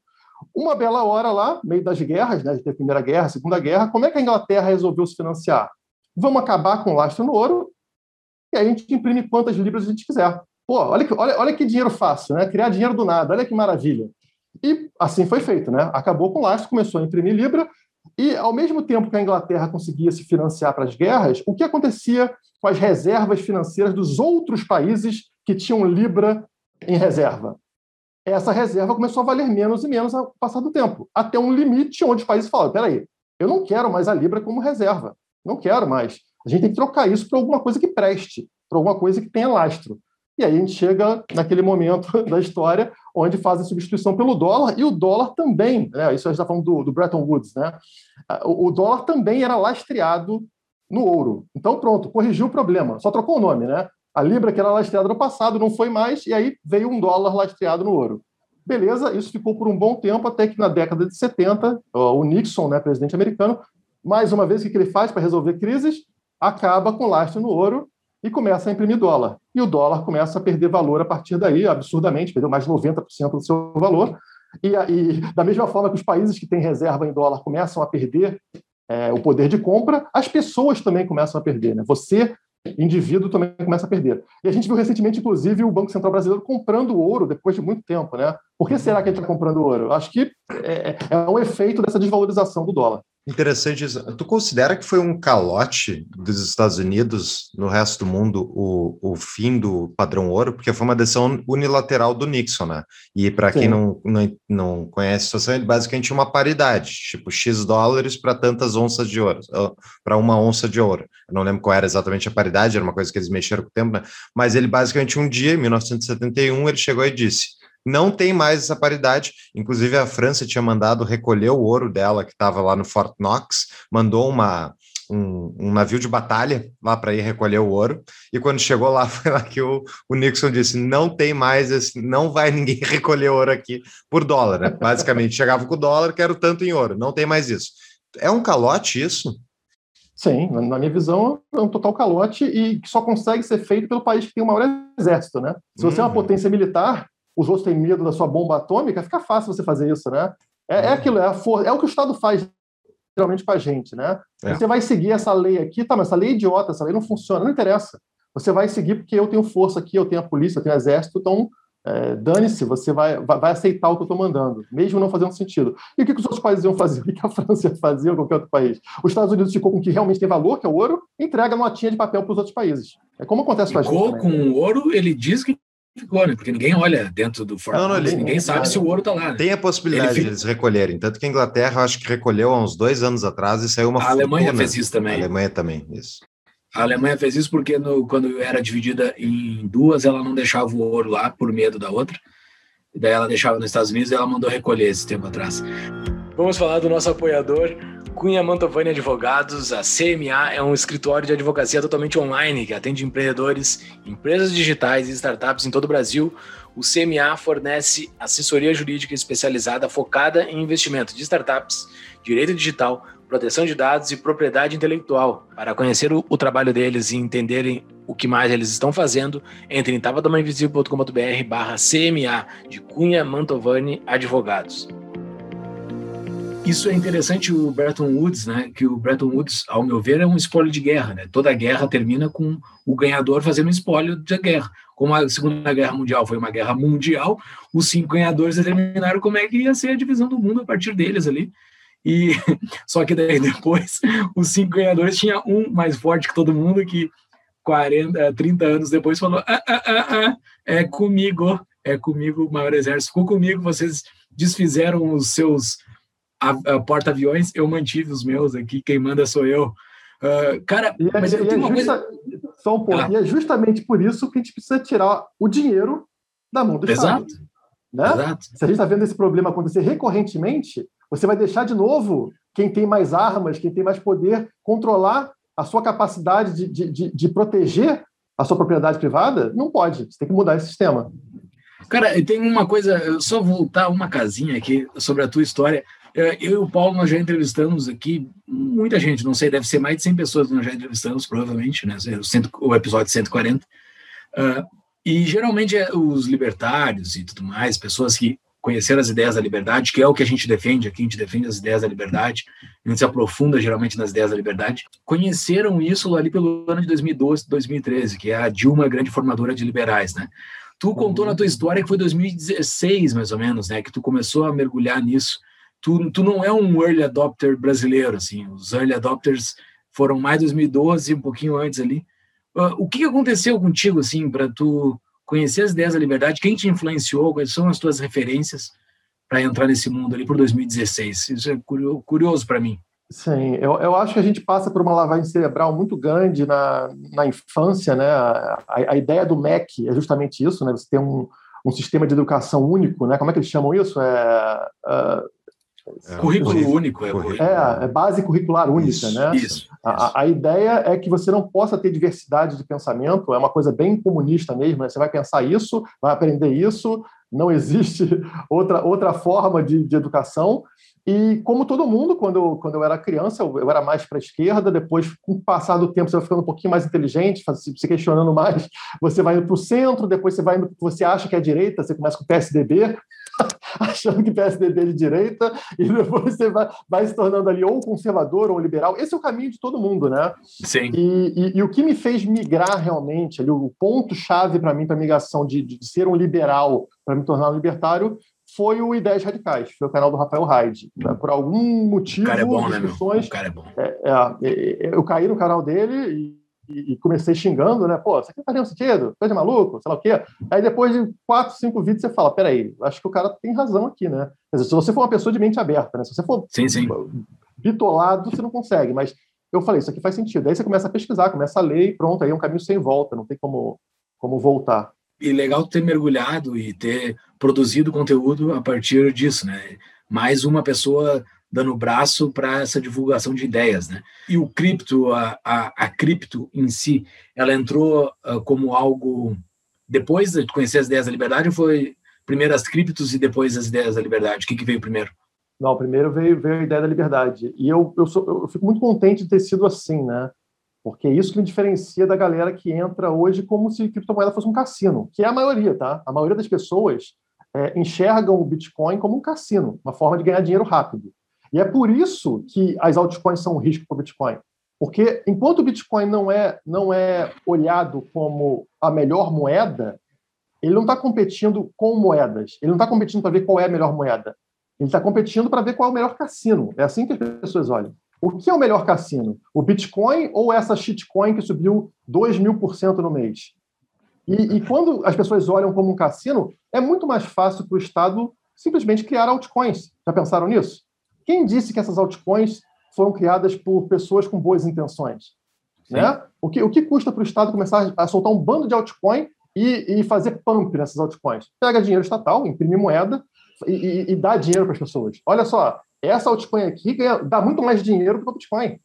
Uma bela hora lá, meio das guerras, né, a Primeira Guerra, a Segunda Guerra, como é que a Inglaterra resolveu se financiar? Vamos acabar com o lastro no ouro e a gente imprime quantas libras a gente quiser. Pô, olha que, olha, olha que dinheiro fácil, né? Criar dinheiro do nada, olha que maravilha. E assim foi feito, né? Acabou com o lastro, começou a imprimir libra, e ao mesmo tempo que a Inglaterra conseguia se financiar para as guerras, o que acontecia com as reservas financeiras dos outros países que tinham libra em reserva. Essa reserva começou a valer menos e menos ao passar do tempo, até um limite onde os países falam: peraí, eu não quero mais a Libra como reserva, não quero mais. A gente tem que trocar isso para alguma coisa que preste, para alguma coisa que tenha lastro. E aí a gente chega naquele momento da história onde fazem substituição pelo dólar, e o dólar também, né, isso a gente está falando do, do, Bretton Woods, né, o, o, dólar também era lastreado no ouro. Então, pronto, corrigiu o problema, só trocou o nome, né? A Libra, que era lastreada no passado, não foi mais, e aí veio um dólar lastreado no ouro. Beleza, isso ficou por um bom tempo, até que na década de 70, o Nixon, né, presidente americano, mais uma vez, o que ele faz para resolver crises? Acaba com lastro no ouro e começa a imprimir dólar. E o dólar começa a perder valor a partir daí, absurdamente, perdeu mais de 90% do seu valor. E, e, da mesma forma que os países que têm reserva em dólar começam a perder é, o poder de compra, as pessoas também começam a perder. Né? Você indivíduo também começa a perder. E a gente viu recentemente, inclusive, o Banco Central Brasileiro comprando ouro depois de muito tempo, né? Por que será que a gente está comprando ouro? Acho que é, é um efeito dessa desvalorização do dólar. Interessante isso. Tu considera que foi um calote dos Estados Unidos no resto do mundo o, o fim do padrão ouro? Porque foi uma decisão unilateral do Nixon, né? E para quem não, não, não conhece a situação, ele basicamente uma paridade, tipo X dólares para tantas onças de ouro, para uma onça de ouro. Eu não lembro qual era exatamente a paridade, era uma coisa que eles mexeram com o tempo, né? Mas ele basicamente um dia, em 1971, ele chegou e disse: não tem mais essa paridade. Inclusive, a França tinha mandado recolher o ouro dela, que estava lá no Fort Knox, mandou uma, um, um navio de batalha lá para ir recolher o ouro. E quando chegou lá, foi lá que o, o Nixon disse: não tem mais, esse, não vai ninguém recolher ouro aqui por dólar. Né? Basicamente, chegava com o dólar, quero tanto em ouro, não tem mais isso. É um calote isso? Sim, na minha visão, é um total calote e que só consegue ser feito pelo país que tem o maior exército, né? Se você uhum. é uma uhum. potência militar, os outros têm medo da sua bomba atômica, fica fácil você fazer isso, né? É, é uhum. aquilo, é, a for... é o que o Estado faz geralmente com a gente, né? É. Você vai seguir essa lei aqui, tá, mas essa lei é idiota, essa lei não funciona, não interessa. Você vai seguir porque eu tenho força aqui, eu tenho a polícia, eu tenho o exército, então é, dane-se, você vai, vai, aceitar o que eu estou mandando, mesmo não fazendo sentido. E o que, que os outros países iam fazer? O que, a França ia fazer ou qualquer outro país? Os Estados Unidos ficou com o que realmente tem valor, que é o ouro, entrega notinha de papel para os outros países. É como acontece com a gente. Ficou com o ouro, ele diz que ficou, né? Porque ninguém olha dentro do Fort não, não, ninguém, sabe se o ouro está lá. Né? Tem a possibilidade fica... de eles recolherem. Tanto que a Inglaterra, acho que recolheu há uns dois anos atrás e saiu uma A Alemanha fez isso também. A Alemanha também, isso. A Alemanha fez isso porque no, quando era dividida em duas, ela não deixava o ouro lá por medo da outra. E daí ela deixava nos Estados Unidos e ela mandou recolher esse tempo atrás. Vamos falar do nosso apoiador, Cunha Mantovani Advogados. A CMA é um escritório de advocacia totalmente online que atende empreendedores, empresas digitais e startups em todo o Brasil. O CMA fornece assessoria jurídica especializada focada em investimento de startups, direito digital, proteção de dados e propriedade intelectual. Para conhecer o, o, trabalho deles e entenderem o que mais eles estão fazendo, entre em tavadamainvisível.com.br barra CMA de Cunha Mantovani Advogados. Isso é interessante o Bretton Woods, né? Que o Bretton Woods, ao meu ver, é um espólio de guerra, né? Toda guerra termina com o ganhador fazendo um espólio da guerra. Como a Segunda Guerra Mundial foi uma guerra mundial, os cinco ganhadores determinaram como é que ia ser a divisão do mundo a partir deles ali. E só que daí depois os cinco ganhadores tinha um mais forte que todo mundo que 40, 30 anos depois falou: ah, ah, ah, ah, é comigo, é comigo o maior exército, ficou comigo, vocês desfizeram os seus porta-aviões, eu mantive os meus aqui, quem manda sou eu. Uh, cara, e é, mas eu tenho é uma justa, coisa... Só um ponto. Ah. E é justamente por isso que a gente precisa tirar o dinheiro da mão do Exato. Estado. Né? Exato. Se a gente está vendo esse problema acontecer recorrentemente, você vai deixar de novo quem tem mais armas, quem tem mais poder, controlar a sua capacidade de, de, de, de proteger a sua propriedade privada? Não pode. Você tem que mudar esse sistema. Cara, tem uma coisa, só voltar uma casinha aqui sobre a tua história. É, eu e o Paulo, nós já entrevistamos aqui muita gente, não sei, deve ser mais de 100 pessoas que nós já entrevistamos, provavelmente, né? O episódio 140. Uh, e geralmente é os libertários e tudo mais, pessoas que conhecer as ideias da liberdade, que é o que a gente defende aqui, a gente defende as ideias da liberdade, a gente se aprofunda geralmente nas ideias da liberdade, conheceram isso ali pelo ano de 2012, 2013, que é a Dilma, a grande formadora de liberais, né? Tu contou na tua história que foi 2016, mais ou menos, né, que tu começou a mergulhar nisso. Tu, tu não é um early adopter brasileiro, assim, os early adopters foram mais 2012, um pouquinho antes ali. Uh, o que aconteceu contigo, assim, para tu conhecer as ideias da liberdade, quem te influenciou, quais são as tuas referências para entrar nesse mundo ali por 2016? Isso é curioso para mim. Sim, eu, eu acho que a gente passa por uma lavagem cerebral muito grande na, na infância, né? A, a, ideia do MEC é justamente isso, né? Você tem um, um sistema de educação único, né? Como é que eles chamam isso? É, uh, é, currículo único. É, é, é, base curricular única, isso, né? Isso. A, a, ideia é que você não possa ter diversidade de pensamento, é uma coisa bem comunista mesmo, né? Você vai pensar isso, vai aprender isso, não existe outra, outra forma de, de educação. E como todo mundo, quando eu, quando eu era criança, eu, eu era mais para a esquerda, depois, com o passar do tempo, você vai ficando um pouquinho mais inteligente, se questionando mais, você vai indo para o centro, depois você vai indo para o que você acha que é direita, você começa com o PSDB, achando que PSDB é de direita, e depois você vai, vai se tornando ali ou conservador ou liberal. Esse é o caminho de todo mundo, né? Sim. E, e, e o que me fez migrar realmente, ali, o ponto-chave para mim, para a migração de, de ser um liberal para me tornar um libertário, foi o Ideias Radicais, foi o canal do Rafael Hyde. Né? Por algum motivo, o cara é bom, né, meu? O cara é bom. É, é, eu caí no canal dele e e, comecei xingando, né? Pô, isso aqui não faz nenhum sentido, coisa de maluco, sei lá o quê. Aí depois de quatro, cinco vídeos você fala, peraí, acho que o cara tem razão aqui, né? Quer dizer, se você for uma pessoa de mente aberta, né? Se você for sim, sim. bitolado, você não consegue, mas eu falei, isso aqui faz sentido. Aí você começa a pesquisar, começa a ler e pronto, aí é um caminho sem volta, não tem como, como voltar. E legal ter mergulhado e ter produzido conteúdo a partir disso, né? Mais uma pessoa dando braço para essa divulgação de ideias, né? E o cripto, a, a, a cripto em si, ela entrou uh, como algo depois de conhecer as ideias da liberdade ou foi primeiro as criptos e depois as ideias da liberdade? O que, que veio primeiro? Não, primeiro veio, veio a ideia da liberdade. E eu, eu, sou, eu fico muito contente de ter sido assim, né? Porque isso que me diferencia da galera que entra hoje como se criptomoeda fosse um cassino, que é a maioria, tá? A maioria das pessoas é, enxergam o Bitcoin como um cassino, uma forma de ganhar dinheiro rápido. E é por isso que as altcoins são um risco para o Bitcoin. Porque enquanto o Bitcoin não é, não é olhado como a melhor moeda, ele não está competindo com moedas, ele não está competindo para ver qual é a melhor moeda, ele está competindo para ver qual é o melhor cassino. É assim que as pessoas olham. O que é o melhor cassino? O Bitcoin ou essa shitcoin que subiu 2 mil por cento no mês? E, e, quando as pessoas olham como um cassino, é muito mais fácil para o Estado simplesmente criar altcoins. Já pensaram nisso? Quem disse que essas altcoins foram criadas por pessoas com boas intenções? Né? O, que, o que custa para o Estado começar a soltar um bando de altcoin e, e fazer pump nessas altcoins? Pega dinheiro estatal, imprime moeda e, e, e dá dinheiro para as pessoas. Olha só, essa altcoin aqui ganha, dá muito mais dinheiro que o Bitcoin.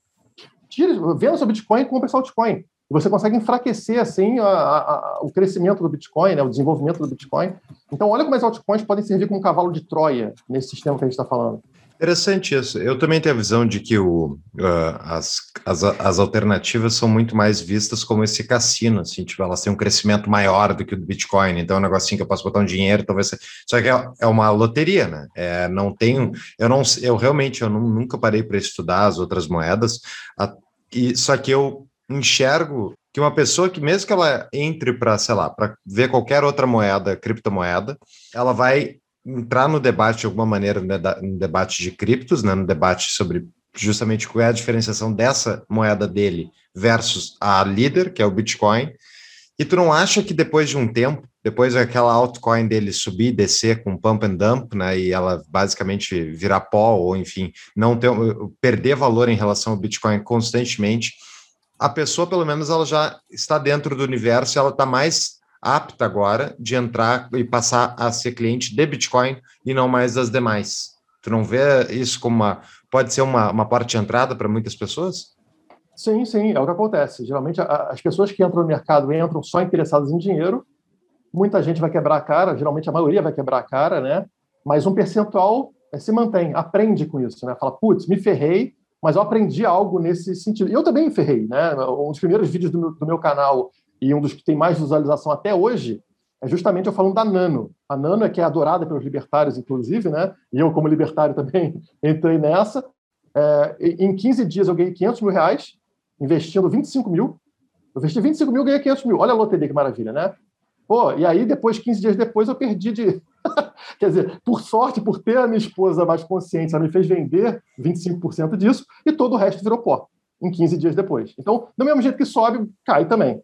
Tira, venda seu Bitcoin e compra essa altcoin. Você consegue enfraquecer assim a, a, o crescimento do Bitcoin, né, o desenvolvimento do Bitcoin. Então, olha como as altcoins podem servir como um cavalo de Troia nesse sistema que a gente está falando. Interessante isso. Eu também tenho a visão de que o, uh, as, as, as, alternativas são muito mais vistas como esse cassino, assim, tipo, elas têm um crescimento maior do que o do Bitcoin, então é um negocinho que eu posso botar um dinheiro, talvez... Só que é, é uma loteria, né? É, não tenho... Eu, não, eu realmente eu não, nunca parei para estudar as outras moedas, a, e, só que eu enxergo que uma pessoa que, mesmo que ela entre para, sei lá, para ver qualquer outra moeda, criptomoeda, ela vai entrar no debate de alguma maneira, no debate de criptos, né, no debate sobre justamente qual é a diferenciação dessa moeda dele versus a líder, que é o Bitcoin. E tu não acha que depois de um tempo, depois daquela altcoin dele subir e descer com pump and dump, né, e ela basicamente virar pó, ou enfim, não ter, perder valor em relação ao Bitcoin constantemente, a pessoa, pelo menos, ela já está dentro do universo, ela está mais apta agora de entrar e passar a ser cliente de Bitcoin e não mais das demais. Tu não vê isso como uma. Pode ser uma, uma porta de entrada para muitas pessoas? Sim, sim, é o que acontece. Geralmente, a, as pessoas que entram no mercado entram só interessadas em dinheiro. Muita gente vai quebrar a cara, geralmente a maioria vai quebrar a cara, né? Mas um percentual é, se mantém, aprende com isso, né? Fala, putz, me ferrei, mas eu aprendi algo nesse sentido. Eu também ferrei, né? Um dos primeiros vídeos do meu, do meu canal e um dos que tem mais visualização até hoje, é justamente eu falando da Nano. A Nano é que é adorada pelos libertários, inclusive, né? E eu, como libertário, também entrei nessa. É, em 15 dias eu ganhei 500 mil reais, investindo 25 mil. Eu investi 25 mil, ganhei 500 mil. Olha a loteria que maravilha, né? Pô, e aí, depois, 15 dias depois, eu perdi de. Quer dizer, por sorte, por ter a minha esposa mais consciente, ela me fez vender 25% disso e todo o resto virou pó em 15 dias depois. Então, do mesmo jeito que sobe, cai também.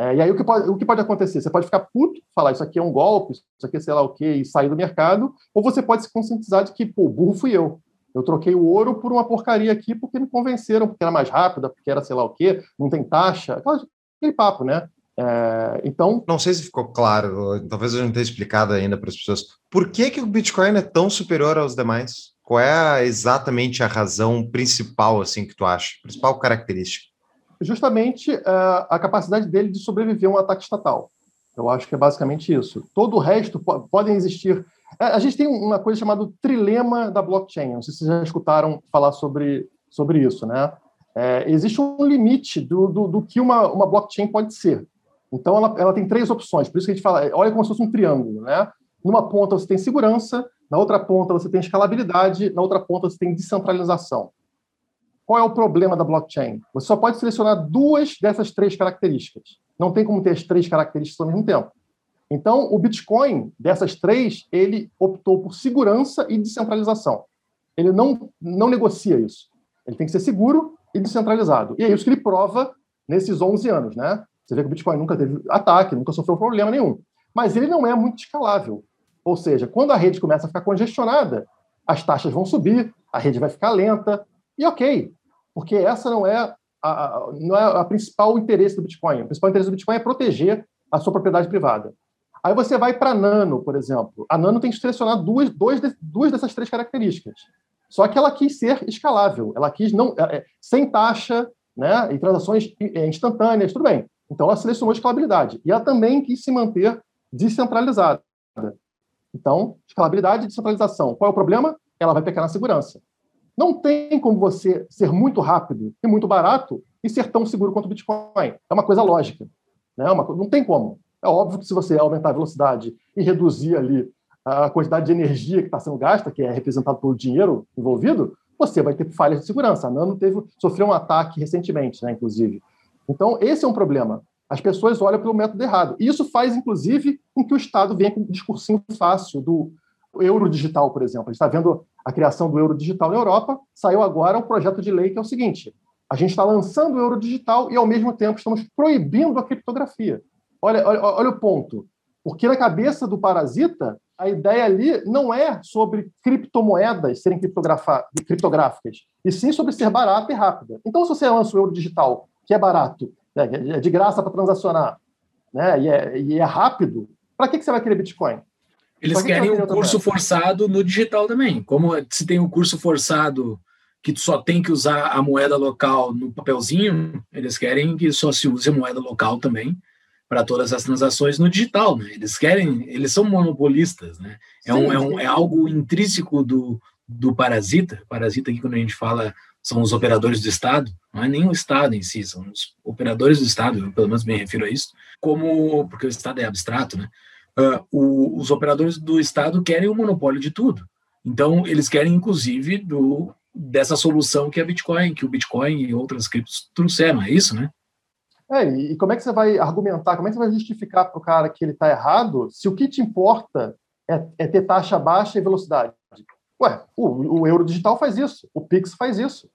É, e aí o que, pode, o que pode acontecer? Você pode ficar puto, falar isso aqui é um golpe, isso aqui é sei lá o quê, e sair do mercado, ou você pode se conscientizar de que, pô, burro fui eu. Eu troquei o ouro por uma porcaria aqui porque me convenceram, porque era mais rápida, porque era sei lá o quê, não tem taxa, aquele papo, né? É, então. Não sei se ficou claro, talvez eu não tenha explicado ainda para as pessoas. Por que, que o Bitcoin é tão superior aos demais? Qual é exatamente a razão principal, assim, que tu acha? Principal característica? Justamente uh, a capacidade dele de sobreviver a um ataque estatal. Eu acho que é basicamente isso. Todo o resto po podem existir. É, a gente tem uma coisa chamada trilema da blockchain. Não sei se vocês já escutaram falar sobre, sobre isso, né? É, existe um limite do, do, do, que uma, uma blockchain pode ser. Então, ela, ela tem três opções. Por isso que a gente fala, olha como se fosse um triângulo, né? Numa ponta você tem segurança, na outra ponta você tem escalabilidade, na outra ponta você tem descentralização. Qual é o problema da blockchain? Você só pode selecionar duas dessas três características. Não tem como ter as três características ao mesmo tempo. Então, o Bitcoin, dessas três, ele optou por segurança e descentralização. Ele não, não negocia isso. Ele tem que ser seguro e descentralizado. E é isso que ele prova nesses 11 anos, né? Você vê que o Bitcoin nunca teve ataque, nunca sofreu problema nenhum. Mas ele não é muito escalável. Ou seja, quando a rede começa a ficar congestionada, as taxas vão subir, a rede vai ficar lenta, e ok, porque essa não é a, não é a principal interesse do Bitcoin. O principal interesse do Bitcoin é proteger a sua propriedade privada. Aí você vai para Nano, por exemplo. A Nano tem que selecionar duas, dois, duas dessas três características. Só que ela quis ser escalável. Ela quis não é, é sem taxa, né, e transações é, instantâneas, tudo bem. Então ela selecionou escalabilidade. E ela também quis se manter descentralizada. Então, escalabilidade e descentralização. Qual é o problema? Ela vai pecar na segurança. Não tem como você ser muito rápido e muito barato e ser tão seguro quanto o Bitcoin. É uma coisa lógica. Né? Uma, não tem como. É óbvio que se você aumentar a velocidade e reduzir ali a quantidade de energia que está sendo gasta, que é representado pelo dinheiro envolvido, você vai ter falhas de segurança. A Nano teve, sofreu um ataque recentemente, né, inclusive. Então, esse é um problema. As pessoas olham pelo método errado. E isso faz, inclusive, com que o Estado venha com um discursinho fácil do euro digital, por exemplo. A gente está vendo a criação do euro digital na Europa. Saiu agora um projeto de lei que é o seguinte: a gente está lançando o euro digital e, ao mesmo tempo, estamos proibindo a criptografia. Olha, olha, olha o ponto. Porque na cabeça do parasita, a ideia ali não é sobre criptomoedas serem criptográficas, e sim sobre ser barata e rápida. Então, se você lança o euro digital, que é barato, né, é de graça para transacionar, né, e, é, e é rápido, para que, que você vai querer Bitcoin? Eles querem um curso forçado no digital também. Como se tem um curso forçado que só tem que usar a moeda local no papelzinho, eles querem que só se use a moeda local também para todas as transações no digital, né? Eles querem, eles são monopolistas, né? É, um, é, um, é algo intrínseco do, do parasita. Parasita aqui quando a gente fala são os operadores do Estado, não é nem o Estado em si, são os operadores do Estado, eu pelo menos me refiro a isso, como porque o Estado é abstrato, né? Uh, o, os operadores do Estado querem o monopólio de tudo. Então eles querem inclusive do dessa solução que é Bitcoin, que o Bitcoin e outras criptos trouxeram, é isso, né? É, e como é que você vai argumentar, como é que você vai justificar para o cara que ele está errado se o que te importa é, é, ter taxa baixa e velocidade? Ué, o, o, euro digital faz isso, o Pix faz isso.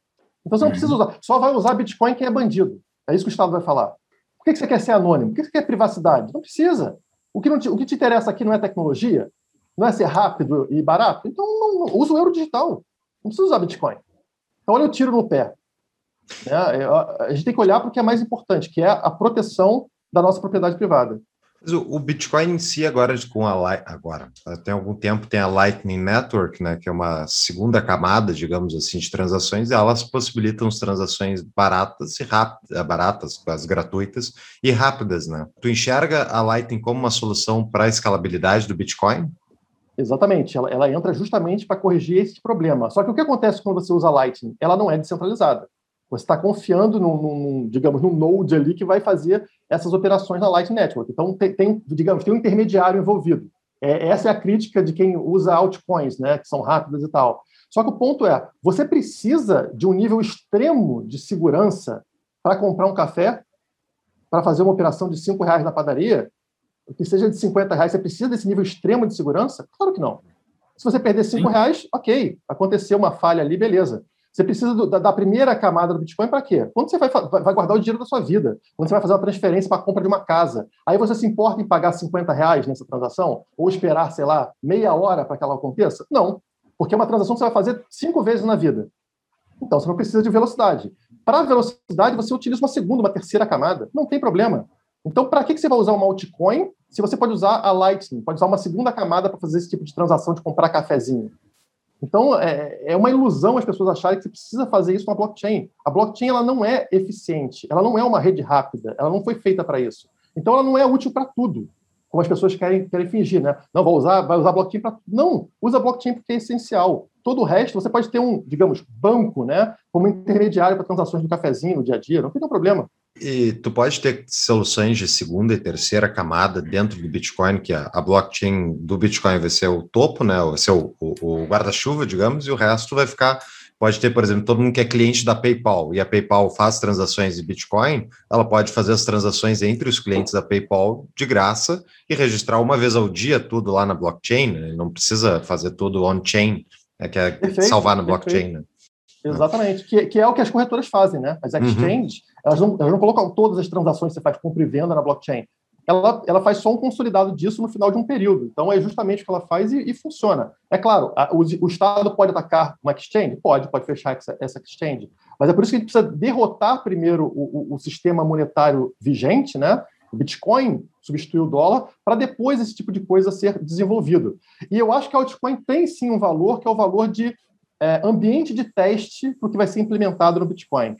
Então você não precisa usar, só vai usar Bitcoin quem é bandido. É isso que o Estado vai falar. Por que você quer ser anônimo? Por que você quer privacidade? Não precisa. O que, te, o que te interessa aqui não é tecnologia, não é ser rápido e barato. Então não, não, usa o euro digital. Não precisa usar Bitcoin. Então olha o tiro no pé. Né? A gente tem que olhar para o que é mais importante, que é a proteção da nossa propriedade privada. Mas o, Bitcoin em si, agora, com a agora, tem algum tempo, tem a Lightning Network, né, que é uma segunda camada, digamos assim, de transações, e elas possibilitam as transações baratas e rápidas, eh, baratas, as gratuitas e rápidas, né? Tu enxerga a Lightning como uma solução para a escalabilidade do Bitcoin? Exatamente, ela, ela entra justamente para corrigir esse problema. Só que o que acontece quando você usa Lightning? Ela não é descentralizada. Você está confiando num, num, digamos, num node ali que vai fazer essas operações na Light Network. Então, tem, tem digamos, tem um intermediário envolvido. É, essa é a crítica de quem usa altcoins, né, que são rápidas e tal. Só que o ponto é, você precisa de um nível extremo de segurança para comprar um café, para fazer uma operação de cinco reais na padaria, que seja de 50 reais, você precisa desse nível extremo de segurança? Claro que não. Se você perder cinco reais, ok, aconteceu uma falha ali, beleza. Você precisa do, da, da, primeira camada do Bitcoin para quê? Quando você vai, vai, guardar o dinheiro da sua vida, quando você vai fazer uma transferência para a compra de uma casa, aí você se importa em pagar 50 reais nessa transação? Ou esperar, sei lá, meia hora para que ela aconteça? Não, porque é uma transação que você vai fazer cinco vezes na vida. Então, você não precisa de velocidade. Para velocidade, você utiliza uma segunda, uma terceira camada. Não tem problema. Então, para que você vai usar uma altcoin se você pode usar a Lightning, pode usar uma segunda camada para fazer esse tipo de transação de comprar cafezinho? Então, é, é uma ilusão as pessoas acharem que você precisa fazer isso na blockchain. A blockchain ela não é eficiente, ela não é uma rede rápida, ela não foi feita para isso. Então, ela não é útil para tudo, como as pessoas querem, querem fingir, né? Não, vou usar, vai usar blockchain para Não, usa blockchain porque é essencial. Todo o resto, você pode ter um, digamos, banco, né? Como intermediário para transações do cafezinho no dia a dia, não tem problema. E tu pode ter soluções de segunda e terceira camada dentro do Bitcoin, que a, a blockchain do Bitcoin vai ser o topo, né? Vai ser o, o, o guarda-chuva, digamos, e o resto vai ficar. Pode ter, por exemplo, todo mundo que é cliente da PayPal e a PayPal faz transações de Bitcoin, ela pode fazer as transações entre os clientes da PayPal de graça e registrar uma vez ao dia tudo lá na blockchain. Né? Não precisa fazer tudo on-chain, né? que é perfeito, salvar na blockchain. Né? Exatamente, que, que, é o que as corretoras fazem, né? As uhum. exchanges, uhum. Elas, não, elas não colocam todas as transações que você faz compra e venda na blockchain. Ela, ela faz só um consolidado disso no final de um período. Então, é justamente o que ela faz e, e funciona. É claro, a, o, o, Estado pode atacar uma exchange? Pode, pode fechar essa, essa exchange. Mas é por isso que a gente precisa derrotar primeiro o, o, o sistema monetário vigente, né? O Bitcoin substituir o dólar, para depois esse tipo de coisa ser desenvolvido. E eu acho que a altcoin tem sim um valor, que é o valor de é, ambiente de teste para o que vai ser implementado no Bitcoin.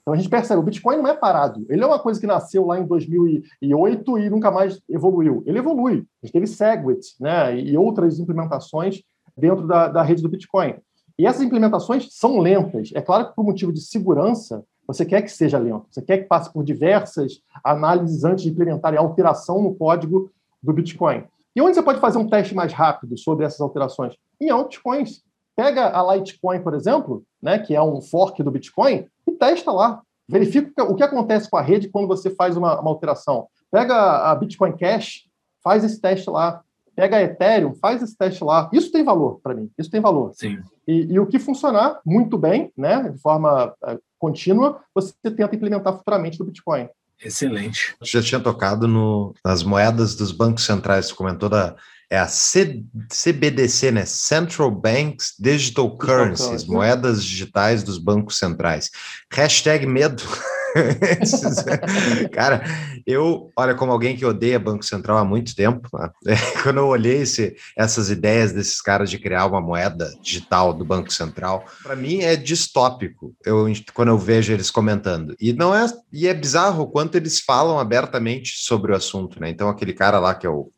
Então a gente percebe, o Bitcoin não é parado. Ele é uma coisa que nasceu lá em 2008 e nunca mais evoluiu. Ele evolui. A gente teve Segwit né, e outras implementações dentro da, da rede do Bitcoin. E essas implementações são lentas. É claro que por motivo de segurança, você quer que seja lento. Você quer que passe por diversas análises antes de implementar a alteração no código do Bitcoin. E onde você pode fazer um teste mais rápido sobre essas alterações? Em altcoins. Pega a Litecoin, por exemplo, né, que é um fork do Bitcoin, e testa lá. verifica o que acontece com a rede quando você faz uma, uma alteração. Pega a Bitcoin Cash, faz esse teste lá. Pega a Ethereum, faz esse teste lá. Isso tem valor para mim. Isso tem valor. Sim. E, e, o que funcionar muito bem, né, de forma uh, contínua, você tenta implementar futuramente no Bitcoin. Excelente. Já tinha tocado no, nas moedas dos bancos centrais, você comentou da é a C, CBDC, né? Central Banks Digital Currencies, moedas digitais dos bancos centrais. Hashtag medo. Cara, eu, olha, como alguém que odeia Banco Central há muito tempo, né? quando eu olhei esse, essas ideias desses caras de criar uma moeda digital do Banco Central, para mim é distópico. Eu, quando eu vejo eles comentando. E não é, e é bizarro o quanto eles falam abertamente sobre o assunto, né? Então, aquele cara lá que é o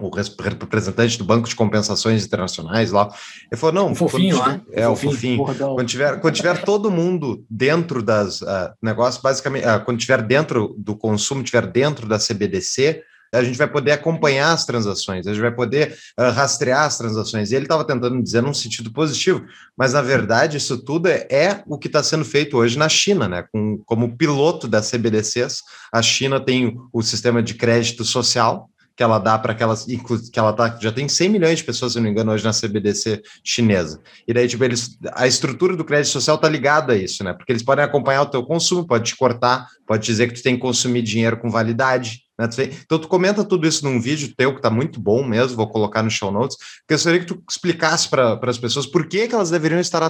o representante do Banco de Compensações Internacionais lá, ele falou, não... O fofinho lá. É, o fofinho. Quando tiver, quando tiver todo mundo dentro das... Uh, negócios, basicamente, uh, quando tiver dentro do consumo, tiver dentro da CBDC, a gente vai poder acompanhar as transações, a gente vai poder uh, rastrear as transações. E ele estava tentando dizer num sentido positivo, mas na verdade isso tudo é, é o que está sendo feito hoje na China, né? Com, como piloto das CBDCs, a China tem o sistema de crédito social, que ela dá para aquelas, que ela tá, já tem 100 milhões de pessoas, se não me engano, hoje na CBDC chinesa. E daí, tipo, eles, a estrutura do crédito social tá ligada a isso, né? Porque eles podem acompanhar o teu consumo, pode te cortar, pode dizer que tu tem que consumir dinheiro com validade, né? Então, tu comenta tudo isso num vídeo teu, que tá muito bom mesmo, vou colocar no show notes, porque eu gostaria que tu explicasse para as pessoas por que, que elas deveriam estar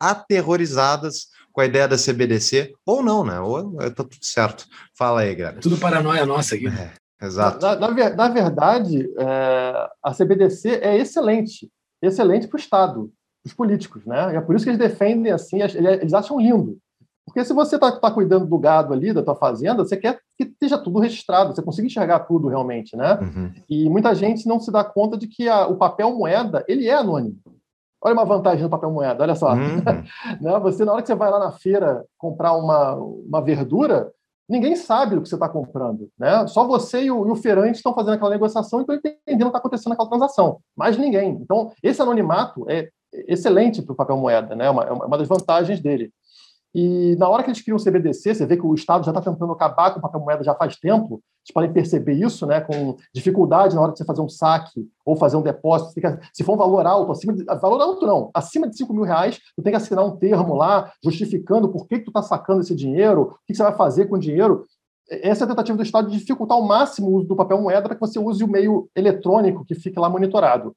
aterrorizadas com a ideia da CBDC, ou não, né? Ou tá tudo certo. Fala aí, galera. Tudo paranoia nossa aqui. É. Exato. Na, na, na verdade, é, a CBDC é excelente, excelente para o Estado, para os políticos, né? E é por isso que eles defendem assim, eles acham lindo. Porque se você está tá cuidando do gado ali, da tua fazenda, você quer que esteja tudo registrado, você consiga enxergar tudo realmente, né? Uhum. E muita gente não se dá conta de que a, o papel moeda, ele é anônimo. Olha uma vantagem do papel moeda, olha só. Uhum. né? Você, na hora que você vai lá na feira comprar uma, uma verdura, ninguém sabe o que você está comprando. Né? Só você e o, e o feirante estão fazendo aquela negociação e estão entendendo o que está acontecendo naquela transação. Mais ninguém. Então, esse anonimato é excelente para o papel moeda, né? É uma, é uma das vantagens dele. E na hora que eles criam o CBDC, você vê que o Estado já está tentando acabar com o papel moeda já faz tempo. Vocês podem perceber isso, né? Com dificuldade na hora de você fazer um saque ou fazer um depósito. Que, se for um valor alto, acima de, valor alto não, acima de 5 mil reais, tu tem que assinar um termo lá justificando por que, que tu está sacando esse dinheiro, o que, que você vai fazer com o dinheiro. Essa é a tentativa do Estado de dificultar ao máximo o uso do papel moeda para que você use o meio eletrônico que fique lá monitorado.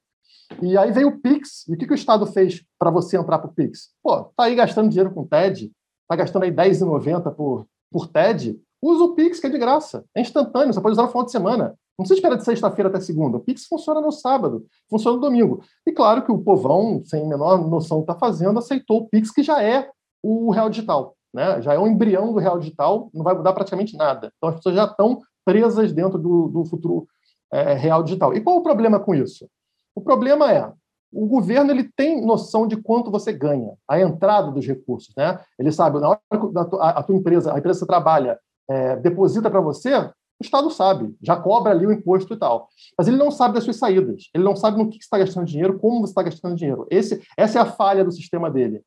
E aí veio o Pix. E o que, que o Estado fez para você entrar para o Pix? Pô, tá aí gastando dinheiro com TED, está gastando aí R$10,90 por, por TED, usa o Pix, que é de graça. É instantâneo, você pode usar no final de semana. Não precisa esperar de sexta-feira até segunda. O Pix funciona no sábado, funciona no domingo. E claro que o povão, sem menor noção do que está fazendo, aceitou o Pix, que já é o real digital. Né? Já é um embrião do real digital, não vai mudar praticamente nada. Então as pessoas já estão presas dentro do, do futuro é, real digital. E qual o problema com isso? O problema é o governo ele tem noção de quanto você ganha, a entrada dos recursos, né? Ele sabe, na hora que a tua empresa, a empresa que você trabalha, é, deposita para você, o Estado sabe, já cobra ali o imposto e tal. Mas ele não sabe das suas saídas, ele não sabe no que você está gastando dinheiro, como você está gastando dinheiro. Esse, essa é a falha do sistema dele.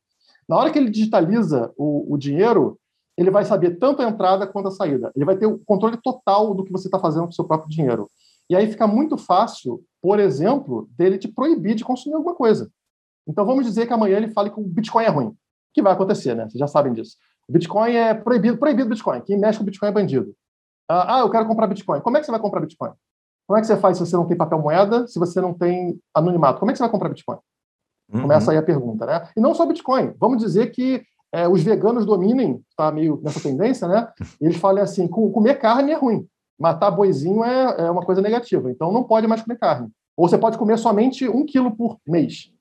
Na hora que ele digitaliza o, o dinheiro, ele vai saber tanto a entrada quanto a saída. Ele vai ter o controle total do que você está fazendo com o seu próprio dinheiro. E aí fica muito fácil, por exemplo, dele te proibir de consumir alguma coisa. Então vamos dizer que amanhã ele fale que o Bitcoin é ruim. que vai acontecer, né? Vocês já sabem disso. Bitcoin é proibido, proibido Bitcoin. Quem mexe com Bitcoin é bandido. Ah, ah, eu quero comprar Bitcoin. Como é que você vai comprar Bitcoin? Como é que você faz se você não tem papel moeda, se você não tem anonimato? Como é que você vai comprar Bitcoin? Uhum. Começa aí a pergunta, né? E não só Bitcoin. Vamos dizer que é, os veganos dominem, está meio nessa tendência, né? E eles falam assim, comer carne é ruim matar boizinho é, é uma coisa negativa. Então não pode mais comer carne. Ou você pode comer somente um quilo por mês.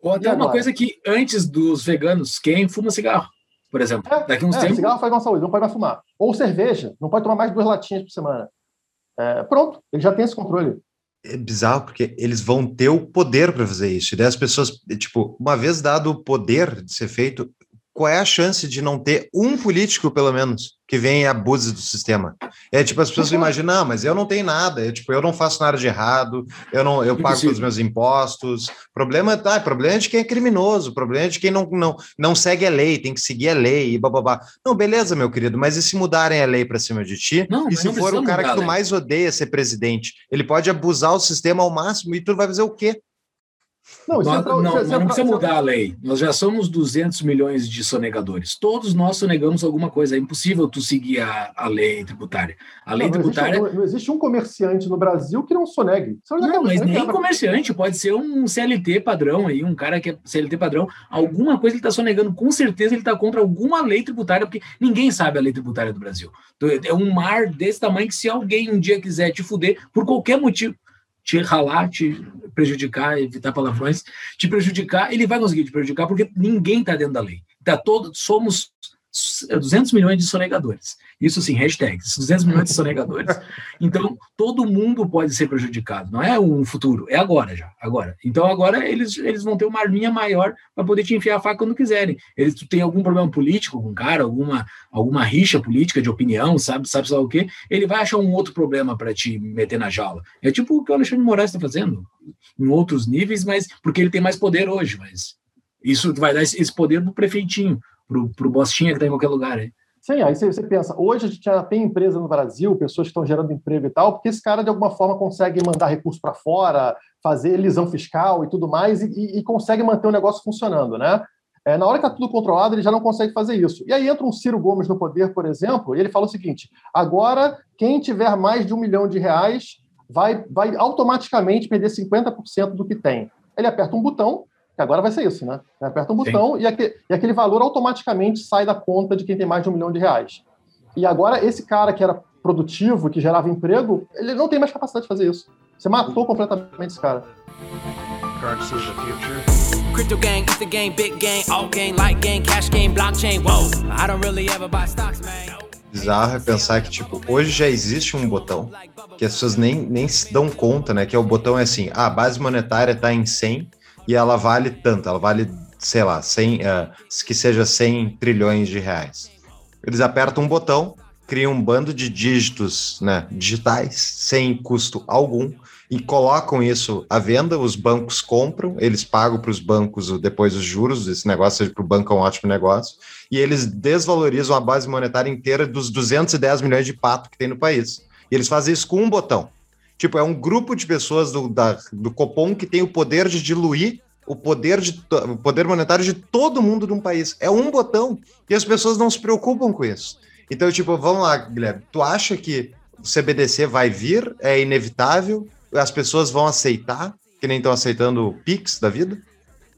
Ou até uma coisa que antes dos veganos, quem fuma cigarro, por exemplo. É, Daqui uns é, tempos. Cigarro faz mal à saúde, não pode mais fumar. Ou cerveja, não pode tomar mais duas latinhas por semana. É, pronto, ele já tem esse controle. É bizarro, porque eles vão ter o poder para fazer isso. E daí as pessoas, tipo, uma vez dado o poder de ser feito, qual é a chance de não ter um político, pelo menos, que venha e abuse do sistema? É tipo, as pessoas imaginam, não, mas eu não tenho nada, eu, tipo, eu não faço nada de errado, eu não eu pago os meus impostos. Problema tá, problema é de quem é criminoso, problema é de quem não, não, não segue a lei, tem que seguir a lei e bababá. Não, beleza, meu querido, mas e se mudarem a lei para cima de ti? Não, e se for o cara mudar, que tu mais odeia ser presidente, ele pode abusar o sistema ao máximo e tu vai fazer o quê? Não, nós, é pra, não, não precisa mudar a lei. Nós já somos 200 milhões de sonegadores. Todos nós sonegamos alguma coisa. É impossível tu seguir a, a lei tributária. A lei não, tributária. Não existe, não existe, um comerciante no Brasil que não sonegue. Não, mas nem comerciante. Pode ser um CLT padrão aí, um cara que é CLT padrão. Alguma coisa ele está sonegando. Com certeza ele está contra alguma lei tributária, porque ninguém sabe a lei tributária do Brasil. É um mar desse tamanho que se alguém um dia quiser te fuder, por qualquer motivo, te ralar, te prejudicar, evitar palavrões, te prejudicar, ele vai conseguir te prejudicar porque ninguém está dentro da lei. Tá todo, somos 200 milhões de sonegadores. Isso sim, hashtags, 200 milhões de sonegadores. Então, todo mundo pode ser prejudicado. Não é um futuro, é agora já, agora. Então, agora eles, eles vão ter uma arminha maior para poder te enfiar a faca quando quiserem. Eles têm algum problema político com o cara, alguma, alguma rixa política de opinião, sabe, sabe só o quê? Ele vai achar um outro problema para te meter na jaula. É tipo o que o Alexandre Moraes está fazendo, em outros níveis, mas porque ele tem mais poder hoje, mas isso vai dar esse poder pro prefeitinho para o Bostinha que está em qualquer lugar. Hein? Sim, aí você, pensa, hoje a gente já tem empresa no Brasil, pessoas que estão gerando emprego e tal, porque esse cara de alguma forma consegue mandar recurso para fora, fazer elisão fiscal e tudo mais, e, e consegue manter o negócio funcionando, né? É, na hora que está tudo controlado, ele já não consegue fazer isso. E aí entra um Ciro Gomes no poder, por exemplo, e ele fala o seguinte: agora, quem tiver mais de um milhão de reais vai, vai automaticamente perder 50% do que tem. Ele aperta um botão, que agora vai ser isso, né? Aperta um botão e aquele, e aquele valor automaticamente sai da conta de quem tem mais de um milhão de reais. E agora, esse cara que era produtivo, que gerava emprego, ele não tem mais capacidade de fazer isso. Você matou completamente esse cara. Crypto gang, the game, big gang, all gang, light gang, cash game, blockchain. Whoa, I don't really ever buy stocks, man. Bizarro é pensar que, tipo, hoje já existe um botão que as pessoas nem, nem se dão conta, né? Que é o botão é assim, ah, a base monetária está em 100, e ela vale tanto, ela vale, sei lá, 100, uh, eh, que seja 100 trilhões de reais. Eles apertam um botão, criam um bando de dígitos né, digitais, sem custo algum, e colocam isso à venda, os bancos compram, eles pagam para os bancos depois os juros, esse negócio para o banco é um ótimo negócio, e eles desvalorizam a base monetária inteira dos 210 milhões de pato que tem no país. E eles fazem isso com um botão. Tipo, é um grupo de pessoas do, da, do Copom que tem o poder de diluir o poder, de, o poder monetário de todo mundo de um país. É um botão e as pessoas não se preocupam com isso. Então, tipo, vamos lá, Guilherme. Tu acha que o CBDC vai vir? É inevitável? As pessoas vão aceitar, que nem estão aceitando o Pix da vida?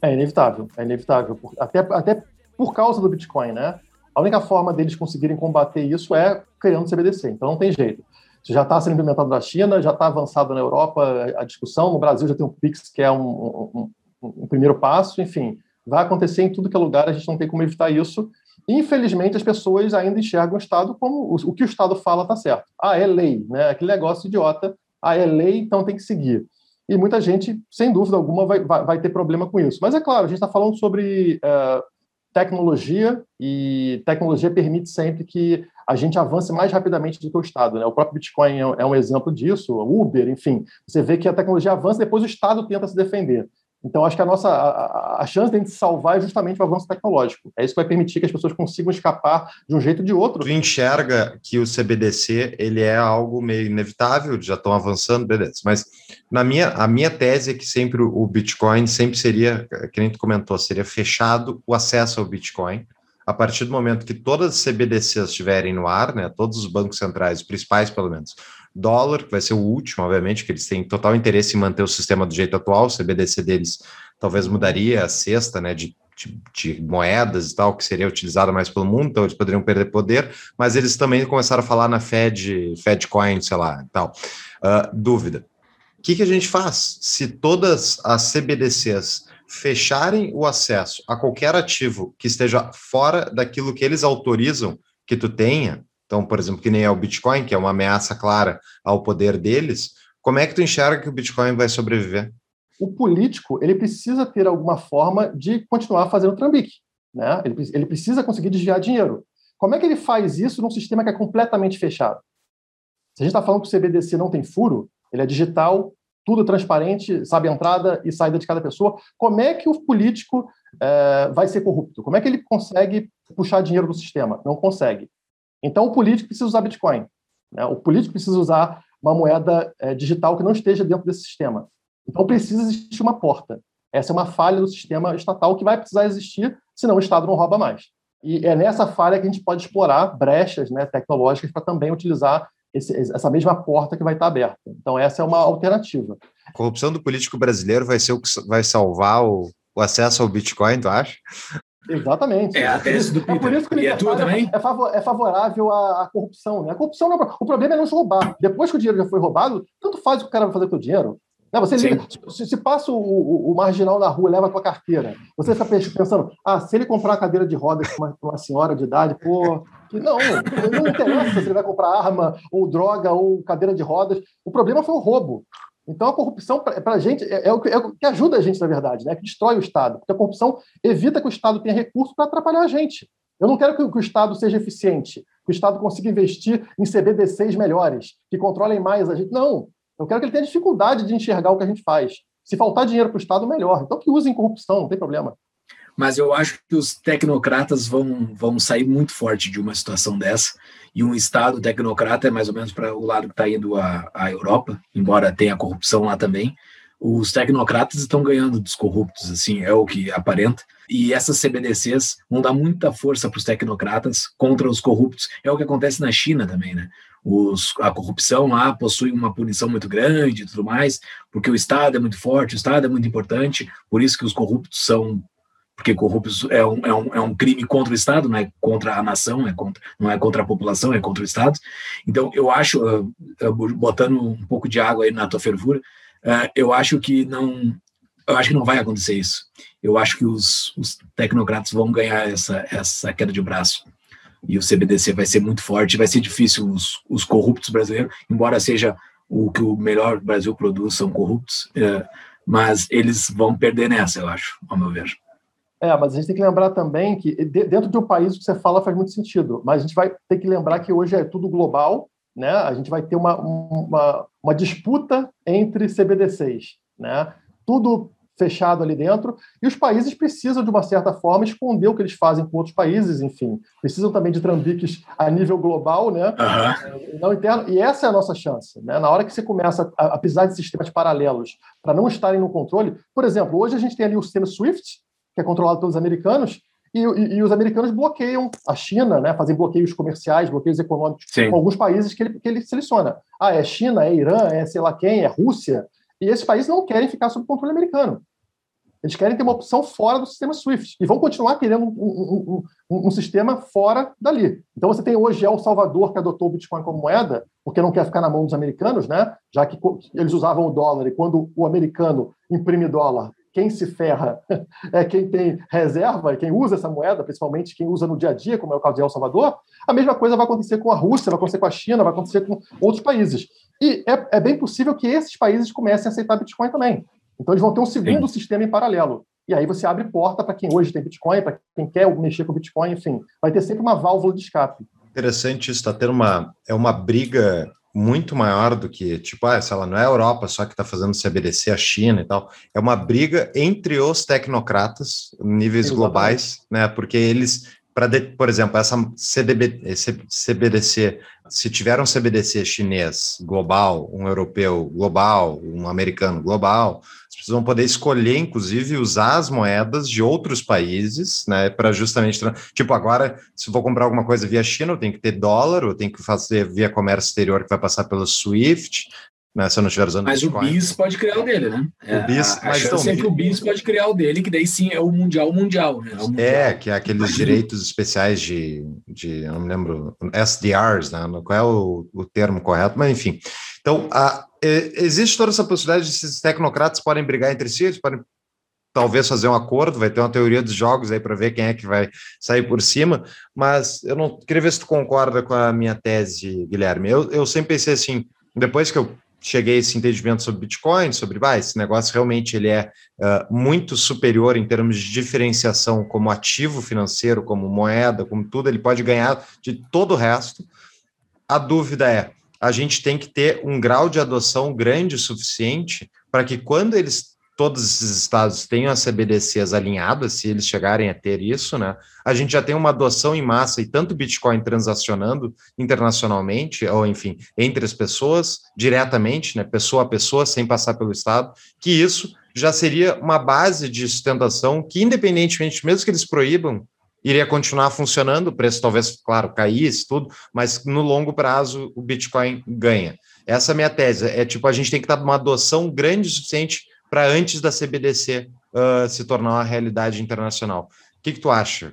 É inevitável, é inevitável. Até, até por causa do Bitcoin, né? A única forma deles conseguirem combater isso é criando CBDC. Então não tem jeito já está sendo implementado na China, já está avançado na Europa a discussão, no Brasil já tem o PIX, que é um, um, um, primeiro passo, enfim, vai acontecer em tudo que é lugar, a gente não tem como evitar isso. Infelizmente, as pessoas ainda enxergam o Estado como o, o que o Estado fala está certo. Ah, é lei, né? aquele negócio idiota, ah, é lei, então tem que seguir. E muita gente, sem dúvida alguma, vai, vai, vai ter problema com isso. Mas é claro, a gente está falando sobre uh, tecnologia, e tecnologia permite sempre que a gente avance mais rapidamente do que o Estado. Né? O próprio Bitcoin é, é um exemplo disso, Uber, enfim. Você vê que a tecnologia avança, depois o Estado tenta se defender. Então, acho que a nossa a, a, chance de a gente salvar é justamente o avanço tecnológico. É isso que vai permitir que as pessoas consigam escapar de um jeito ou de outro. Tu enxerga que o CBDC ele é algo meio inevitável, já estão avançando, beleza. Mas na minha, a minha tese é que sempre o Bitcoin sempre seria, que nem tu comentou, seria fechado o acesso ao Bitcoin a partir do momento que todas as CBDCs estiverem no ar, né, todos os bancos centrais, os principais pelo menos, dólar, que vai ser o último, obviamente, que eles têm total interesse em manter o sistema do jeito atual, o CBDC deles talvez mudaria a cesta, né, de, de, de, moedas e tal, que seria utilizada mais pelo mundo, então eles poderiam perder poder, mas eles também começaram a falar na Fed, Fed Coin, sei lá, tal. Uh, dúvida. O que, que a gente faz se todas as CBDCs fecharem o acesso a qualquer ativo que esteja fora daquilo que eles autorizam que tu tenha, então, por exemplo, que nem é o Bitcoin, que é uma ameaça clara ao poder deles, como é que tu enxerga que o Bitcoin vai sobreviver? O político, ele precisa ter alguma forma de continuar fazendo trambique. Né? Ele, ele precisa conseguir desviar dinheiro. Como é que ele faz isso num sistema que é completamente fechado? Se a gente está falando que o CBDC não tem furo, ele é digital, tudo transparente, sabe a entrada e saída de cada pessoa, como é que o político é, vai ser corrupto? Como é que ele consegue puxar dinheiro do sistema? Não consegue. Então, o político precisa usar Bitcoin. Né? O político precisa usar uma moeda é, digital que não esteja dentro desse sistema. Então, precisa existir uma porta. Essa é uma falha do sistema estatal que vai precisar existir, senão o Estado não rouba mais. E é nessa falha que a gente pode explorar brechas né, tecnológicas para também utilizar esse, essa mesma porta que vai estar aberta. Então, essa é uma alternativa. A corrupção do político brasileiro vai ser o que vai salvar o, o acesso ao Bitcoin, tu acha? Exatamente. É a tese do Peter. É por isso que e é tua também? É, favor, é favorável à, à, corrupção. Né? A corrupção não, é o problema é não se roubar. Depois que o dinheiro já foi roubado, tanto faz o que o cara vai fazer com o dinheiro. Não, você liga, se, se, passa o, o, o, marginal na rua leva a tua carteira, você fica pensando, ah, se ele comprar uma cadeira de rodas para uma, uma, senhora de idade, pô, não, não interessa se ele vai comprar arma, ou droga, ou cadeira de rodas. O problema foi o roubo. Então, a corrupção, para a gente, é, é, o que, é, o que, ajuda a gente, na verdade, né? que destrói o Estado. Porque a corrupção evita que o Estado tenha recurso para atrapalhar a gente. Eu não quero que, que, o Estado seja eficiente, que o Estado consiga investir em CBDCs melhores, que controlem mais a gente. Não. Eu quero que ele tenha dificuldade de enxergar o que a gente faz. Se faltar dinheiro para o Estado, melhor. Então, que usem corrupção, não tem problema. Mas eu acho que os tecnocratas vão, vão sair muito forte de uma situação dessa. E um Estado tecnocrata é mais ou menos para o lado que está indo a, a Europa, embora tenha corrupção lá também. Os tecnocratas estão ganhando dos corruptos, assim, é o que aparenta. E essas CBDCs vão dar muita força para os tecnocratas contra os corruptos. É o que acontece na China também, né? Os, a corrupção lá possui uma punição muito grande e tudo mais, porque o Estado é muito forte, o Estado é muito importante, por isso que os corruptos são porque corruptos é um, é, um, é um crime contra o Estado, não é contra a nação, é contra, não é contra a população, é contra o Estado. Então, eu acho, uh, uh, botando um pouco de água aí na tua fervura, uh, eu acho que não, eu acho que não vai acontecer isso. Eu acho que os, os tecnocratas vão ganhar essa, essa queda de braço. E o CBDC vai ser muito forte, vai ser difícil os, os corruptos brasileiros, embora seja o que o melhor Brasil produz, são corruptos, mas eles vão perder nessa, eu acho, ao meu ver. É, mas a gente tem que lembrar também que dentro de um país o que você fala faz muito sentido, mas a gente vai ter que lembrar que hoje é tudo global, né? A gente vai ter uma, uma, uma disputa entre CBDCs, né? Tudo fechado ali dentro, e os países precisam, de uma certa forma, esconder o que eles fazem com outros países, enfim. Precisam também de trambiques a nível global, né? Uhum. Não interno, e essa é a nossa chance. Né? Na hora que você começa a, a pisar de sistemas paralelos para não estarem no controle, por exemplo, hoje a gente tem ali o sistema SWIFT, que é controlado pelos americanos, e, e, e, os americanos bloqueiam a China, né, fazem bloqueios comerciais, bloqueios econômicos Sim. com alguns países que ele, que ele seleciona. Ah, é China, é Irã, é sei lá quem, é Rússia. E esses países não querem ficar sob controle americano. Eles querem ter uma opção fora do sistema SWIFT e vão continuar querendo um, um, um, um, sistema fora dali. Então você tem hoje El Salvador que adotou o Bitcoin como moeda, porque não quer ficar na mão dos americanos, né? Já que eles usavam o dólar e quando o americano imprime dólar, quem se ferra é quem tem reserva, quem usa essa moeda, principalmente quem usa no dia a dia, como é o caso de El Salvador. A mesma coisa vai acontecer com a Rússia, vai acontecer com a China, vai acontecer com outros países. E é, é bem possível que esses países comecem a aceitar Bitcoin também. Então, eles vão ter um segundo Sim. sistema em paralelo. E aí você abre porta para quem hoje tem Bitcoin, para quem quer mexer com Bitcoin, enfim. Vai ter sempre uma válvula de escape. Interessante isso, está tendo uma, é uma briga muito maior do que, tipo, ah, sei lá, não é a Europa só que está fazendo CBDC, a China e tal. É uma briga entre os tecnocratas, níveis Exatamente. globais, né? Porque eles, para, por exemplo, essa CDB, CBDC, se tiver um CBDC chinês global, um europeu global, um americano global, vocês vão poder escolher, inclusive, usar as moedas de outros países, né, para justamente, tipo, agora, se vou comprar alguma coisa via China, eu tenho que ter dólar, eu tenho que fazer via comércio exterior que vai passar pelo SWIFT, né, se eu não estiver usando Mas Bitcoin. o BIS pode criar o dele, né? O é, BIS, a, a mas então, é que o BIS pode criar o dele, que daí sim é o mundial mundial, né? É, mundial. é que é aqueles direitos especiais de, de, eu não me lembro, SDRs, né? Qual é o, o termo correto, mas enfim. Então, a, existe toda essa possibilidade de esses tecnocratas podem brigar entre si, eles podem talvez fazer um acordo, vai ter uma teoria dos jogos aí para ver quem é que vai sair por cima, mas eu não queria ver se tu concorda com a minha tese, Guilherme. Eu, eu sempre pensei assim, depois que eu cheguei a esse entendimento sobre Bitcoin, sobre ah, esse negócio realmente ele é uh, muito superior em termos de diferenciação como ativo financeiro, como moeda, como tudo, ele pode ganhar de todo o resto. A dúvida é, a gente tem que ter um grau de adoção grande o suficiente para que quando eles todos esses estados tenham as CBDCs alinhadas, se eles chegarem a ter isso, né? A gente já tem uma adoção em massa e tanto Bitcoin transacionando internacionalmente, ou enfim, entre as pessoas, diretamente, né? Pessoa a pessoa, sem passar pelo Estado, que isso já seria uma base de sustentação que, independentemente, mesmo que eles proíbam, iria continuar funcionando, o preço talvez, claro, caísse, tudo, mas no longo prazo o Bitcoin ganha. Essa é a minha tese. É tipo, a gente tem que estar numa adoção grande o suficiente para antes da CBDC uh, se tornar uma realidade internacional. O que, que tu acha?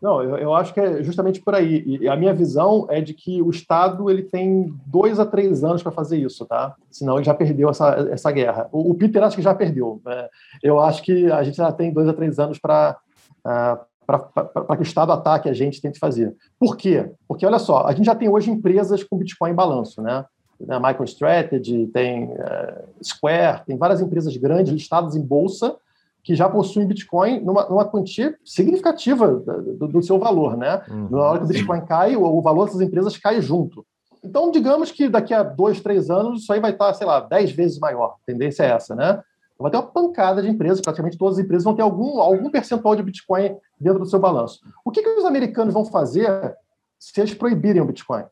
Não, eu, eu, acho que é justamente por aí. E a minha visão é de que o Estado ele tem dois a três anos para fazer isso, tá? Senão ele já perdeu essa, essa guerra. O, o Peter acho que já perdeu. Né? Eu acho que a gente já tem dois a três anos para uh, para que o Estado ataque a gente tente fazer. Por quê? Porque, olha só, a gente já tem hoje empresas com Bitcoin em balanço, né? Né, MicroStrategy, tem uh, Square, tem várias empresas grandes listadas em bolsa que já possuem Bitcoin numa, numa quantia significativa do, do, seu valor, né? Uhum, Na hora que o Bitcoin cai, o, o, valor dessas empresas cai junto. Então, digamos que daqui a dois, três anos, isso aí vai estar, sei lá, dez vezes maior. A tendência é essa, né? Vai ter uma pancada de empresas, praticamente todas as empresas vão ter algum, algum percentual de Bitcoin dentro do seu balanço. O que, que os americanos vão fazer se eles proibirem o Bitcoin?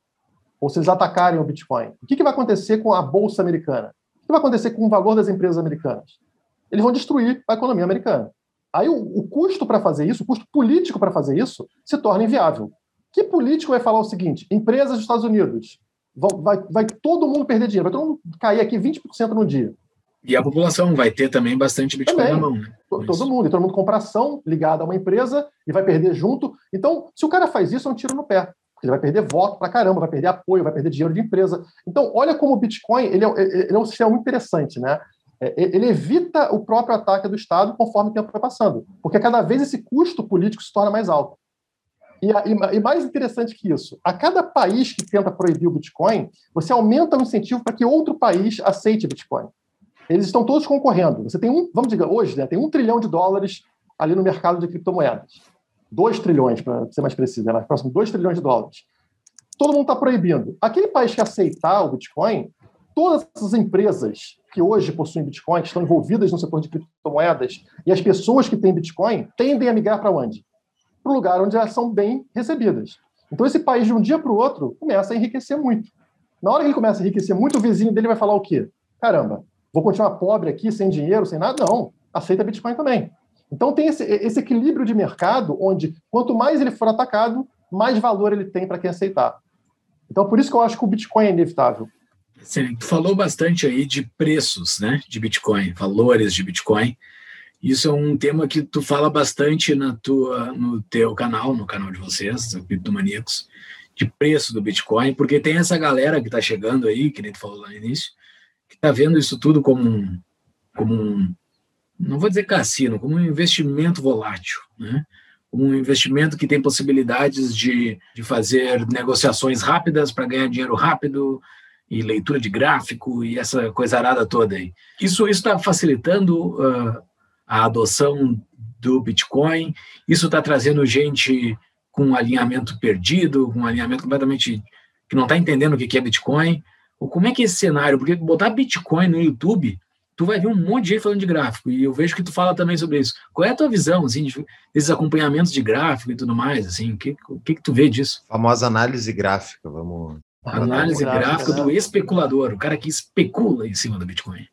Ou se eles atacarem o Bitcoin, o que, que vai acontecer com a bolsa americana? O que vai acontecer com o valor das empresas americanas? Eles vão destruir a economia americana. Aí o, o custo para fazer isso, o custo político para fazer isso, se torna inviável. Que político vai falar o seguinte: empresas dos Estados Unidos, vai, vai todo mundo perder dinheiro, vai todo mundo cair aqui 20% no dia. E a população vai ter também bastante Bitcoin também. na mão. Né? Todo mundo, e todo mundo compra ação ligada a uma empresa e vai perder junto. Então, se o cara faz isso, é um tiro no pé porque ele vai perder voto para caramba, vai perder apoio, vai perder dinheiro de empresa. Então, olha como o Bitcoin ele é, ele é um sistema interessante, né? É, ele evita o próprio ataque do Estado conforme o tempo vai passando, porque cada vez esse custo político se torna mais alto. E, e, mais interessante que isso, a cada país que tenta proibir o Bitcoin, você aumenta o incentivo para que outro país aceite Bitcoin. Eles estão todos concorrendo. Você tem um, vamos dizer, hoje, né, tem um trilhão de dólares ali no mercado de criptomoedas. 2 trilhões, para ser mais preciso, é mais próximo, 2 trilhões de dólares. Todo mundo está proibindo. Aquele país que aceitar o Bitcoin, todas as empresas que hoje possuem Bitcoin, que estão envolvidas no setor de criptomoedas, e as pessoas que têm Bitcoin, tendem a migrar para onde? Para o lugar onde elas são bem recebidas. Então, esse país, de um dia para o outro, começa a enriquecer muito. Na hora que ele começa a enriquecer muito, o vizinho dele vai falar o quê? Caramba, vou continuar pobre aqui, sem dinheiro, sem nada? Não, aceita Bitcoin também. Então tem esse, esse equilíbrio de mercado onde quanto mais ele for atacado, mais valor ele tem para quem aceitar. Então por isso que eu acho que o Bitcoin é inevitável. Sim, tu falou bastante aí de preços, né, de Bitcoin, valores de Bitcoin. Isso é um tema que tu fala bastante na tua, no teu canal, no canal de vocês, o Criptomaníacos, de preço do Bitcoin, porque tem essa galera que está chegando aí, que nem tu falou lá no início, que está vendo isso tudo como um, como um não vou dizer cassino, como um investimento volátil, né? um investimento que tem possibilidades de, de fazer negociações rápidas para ganhar dinheiro rápido e leitura de gráfico e essa coisa arada toda aí. Isso está facilitando uh, a adoção do Bitcoin, isso está trazendo gente com alinhamento perdido, com alinhamento completamente que não está entendendo o que é Bitcoin. Ou como é que é esse cenário? Porque botar Bitcoin no YouTube tu vai ver um monte de gente falando de gráfico, e eu vejo que tu fala também sobre isso. Qual é a tua visão, assim, de, desses acompanhamentos de gráfico e tudo mais, assim, o que, que, que tu vê disso? A famosa análise gráfica, vamos... Análise gráfica do especulador, o cara que especula em cima do Bitcoin.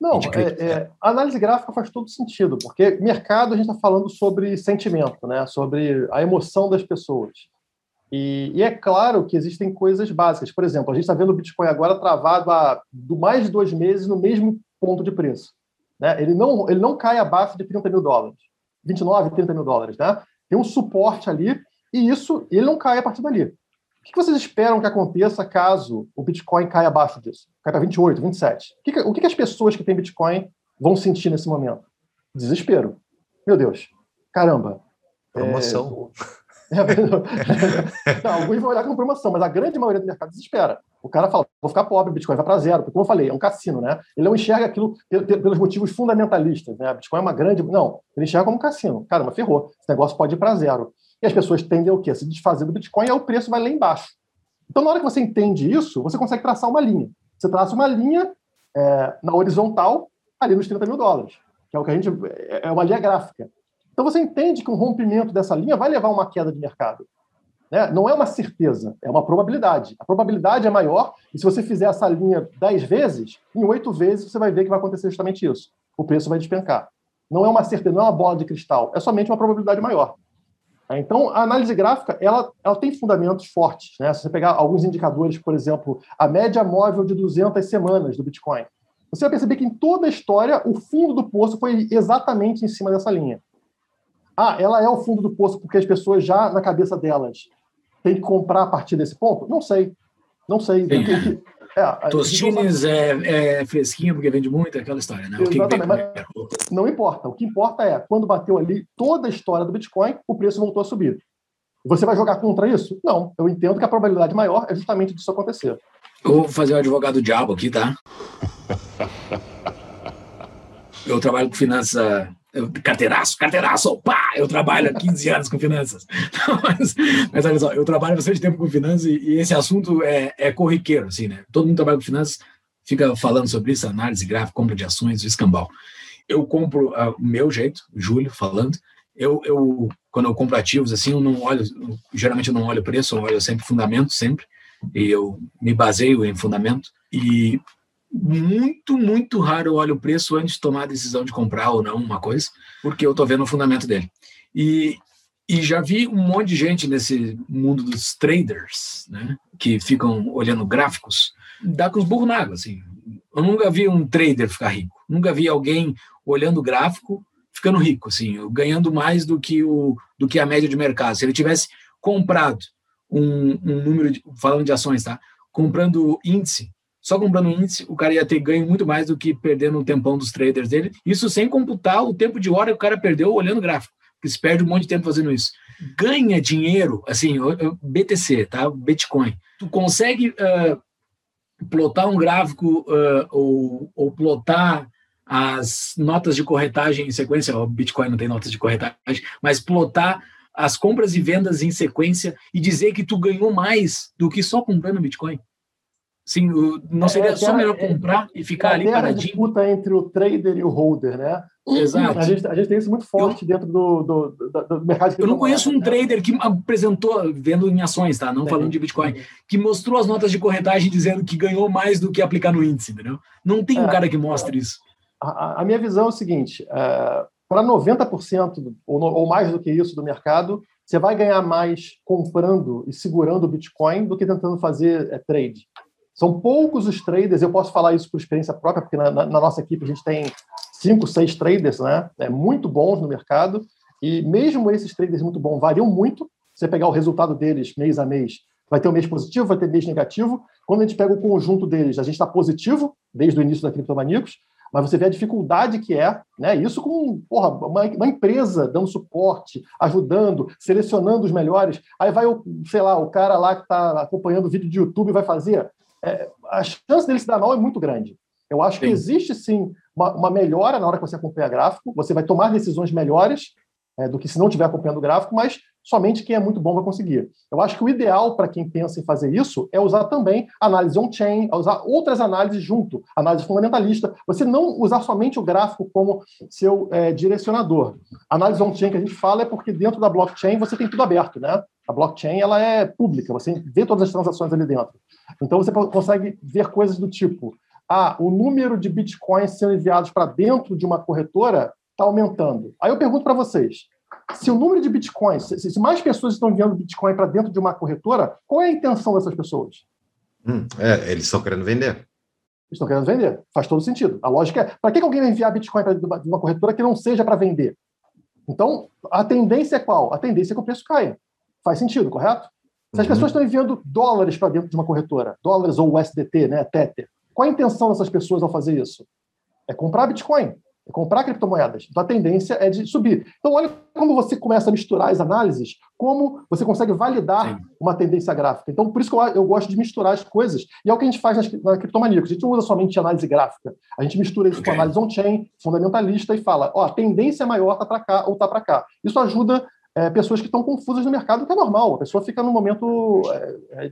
Não, é, é, a análise gráfica faz todo sentido, porque mercado a gente está falando sobre sentimento, né? sobre a emoção das pessoas. E, e, é claro que existem coisas básicas. Por exemplo, a gente está vendo o Bitcoin agora travado há mais de dois meses no mesmo ponto de preço. Né? Ele, não, ele não cai abaixo de 30 mil dólares, 29, 30 mil dólares. Né? Tem um suporte ali e isso ele não cai a partir dali. O que vocês esperam que aconteça caso o Bitcoin caia abaixo disso? Cai para 28, 27? O que, o que as pessoas que têm Bitcoin vão sentir nesse momento? Desespero. Meu Deus. Caramba. Promoção. não, alguns vão olhar como promoção, mas a grande maioria do mercado desespera. O cara fala, vou ficar pobre, Bitcoin vai para zero. Porque, como eu falei, é um cassino, né? Ele não enxerga aquilo pelos motivos fundamentalistas. Né? Bitcoin é uma grande. Não, ele enxerga como um cassino. Caramba, ferrou. Esse negócio pode ir para zero. E as pessoas tendem o quê? A se desfazer do Bitcoin e o preço vai lá embaixo. Então, na hora que você entende isso, você consegue traçar uma linha. Você traça uma linha é, na horizontal, ali nos 30 mil dólares, que é o que a gente. É uma linha gráfica. Então, você entende que um rompimento dessa linha vai levar a uma queda de mercado. Né? Não é uma certeza, é uma probabilidade. A probabilidade é maior, e se você fizer essa linha 10 vezes, em 8 vezes você vai ver que vai acontecer justamente isso. O preço vai despencar. Não é uma certeza, não é uma bola de cristal, é somente uma probabilidade maior. Então, a análise gráfica ela, ela tem fundamentos fortes. Né? Se você pegar alguns indicadores, por exemplo, a média móvel de 200 semanas do Bitcoin, você vai perceber que em toda a história o fundo do poço foi exatamente em cima dessa linha. Ah, ela é o fundo do poço porque as pessoas já na cabeça delas têm que comprar a partir desse ponto? Não sei. Não sei. Sim. É, Tostines é, é, fresquinho porque vende muito, é aquela história, né? Exatamente, mas não importa. O que importa é, quando bateu ali toda a história do Bitcoin, o preço voltou a subir. Você vai jogar contra isso? Não. Eu entendo que a probabilidade maior é justamente disso acontecer. Eu vou fazer o advogado diabo aqui, tá? Eu trabalho com finanças eu, carteiraço, carteiraço, pá, eu trabalho há 15 anos com finanças. mas, mas olha só, eu trabalho bastante tempo com finanças e, e, esse assunto é, é corriqueiro, assim, né? Todo mundo trabalha com finanças, fica falando sobre isso, análise gráfica, compra de ações, escambau. Eu compro o uh, meu jeito, Júlio falando, eu, eu, quando eu compro ativos, assim, eu não olho, geralmente eu não olho preço, eu olho sempre fundamento, sempre, e eu me baseio em fundamento, e muito, muito raro eu olho o preço antes de tomar a decisão de comprar ou não uma coisa, porque eu estou vendo o fundamento dele. E, e já vi um monte de gente nesse mundo dos traders, né, que ficam olhando gráficos, dá com os burros na água, assim. Eu nunca vi um trader ficar rico, nunca vi alguém olhando o gráfico ficando rico, assim, ganhando mais do que, o, do que a média de mercado. Se ele tivesse comprado um, um número, de, falando de ações, tá? Comprando índice, só comprando índice, o cara ia ter ganho muito mais do que perdendo o tempão dos traders dele. Isso sem computar o tempo de hora que o cara perdeu olhando o gráfico, porque se perde um monte de tempo fazendo isso. Ganha dinheiro, assim, BTC, tá? Bitcoin. Tu consegue uh, plotar um gráfico uh, ou, ou plotar as notas de corretagem em sequência, o Bitcoin não tem notas de corretagem, mas plotar as compras e vendas em sequência e dizer que tu ganhou mais do que só comprando Bitcoin. Sim, não seria é, só melhor é, comprar é, e ficar ali paradinho? a disputa entre o trader e o holder, né? Exato. A gente, a gente tem isso muito forte eu, dentro do, do, do, do mercado de Eu não conheço um né? trader que apresentou, vendo em ações, tá? Não Sim. falando de Bitcoin, que mostrou as notas de corretagem dizendo que ganhou mais do que aplicar no índice, entendeu? Não tem um é, cara que mostre isso. A, a, minha visão é o seguinte: é, para 90% ou, ou mais do que isso do mercado, você vai ganhar mais comprando e segurando o Bitcoin do que tentando fazer é, trade. São poucos os traders, eu posso falar isso por experiência própria, porque na, na, nossa equipe a gente tem cinco, seis traders, né? É, muito bons no mercado, e mesmo esses traders muito bons variam muito. Você pegar o resultado deles mês a mês, vai ter um mês positivo, vai ter mês negativo. Quando a gente pega o conjunto deles, a gente está positivo desde o início da Criptomaníacos, mas você vê a dificuldade que é, né? Isso com porra, uma, uma, empresa dando suporte, ajudando, selecionando os melhores. Aí vai o, sei lá, o cara lá que está acompanhando o vídeo de YouTube vai fazer é, a chance dele se dar mal é muito grande. Eu acho sim. que existe sim uma, uma, melhora na hora que você acompanha gráfico, você vai tomar decisões melhores é, do que se não estiver acompanhando o gráfico, mas somente quem é muito bom vai conseguir. Eu acho que o ideal para quem pensa em fazer isso é usar também análise on-chain, usar outras análises junto, análise fundamentalista. Você não usar somente o gráfico como seu é, direcionador. análise on-chain que a gente fala é porque dentro da blockchain você tem tudo aberto, né? A blockchain ela é pública, você vê todas as transações ali dentro. Então você consegue ver coisas do tipo: ah, o número de bitcoins sendo enviados para dentro de uma corretora está aumentando. Aí eu pergunto para vocês: se o número de bitcoins, se mais pessoas estão enviando bitcoin para dentro de uma corretora, qual é a intenção dessas pessoas? Hum, é, eles estão querendo vender. Eles estão querendo vender. Faz todo sentido. A lógica é: para que alguém vai enviar bitcoin para uma corretora que não seja para vender? Então, a tendência é qual? A tendência é que o preço caia. Faz sentido, correto? Se as uhum. pessoas estão enviando dólares para dentro de uma corretora, dólares ou USDT, né, Tether, qual a intenção dessas pessoas ao fazer isso? É comprar Bitcoin. É comprar criptomoedas. Então a tendência é de subir. Então olha como você começa a misturar as análises, como você consegue validar Sim. uma tendência gráfica. Então por isso que eu, eu, gosto de misturar as coisas. E é o que a gente faz na, na criptomania. A gente não usa somente análise gráfica. A gente mistura isso okay. com análise on-chain, fundamentalista e fala, ó, a tendência maior está para cá ou está para cá. Isso ajuda é, pessoas que estão confusas no mercado, que é normal. A pessoa fica no momento é, é,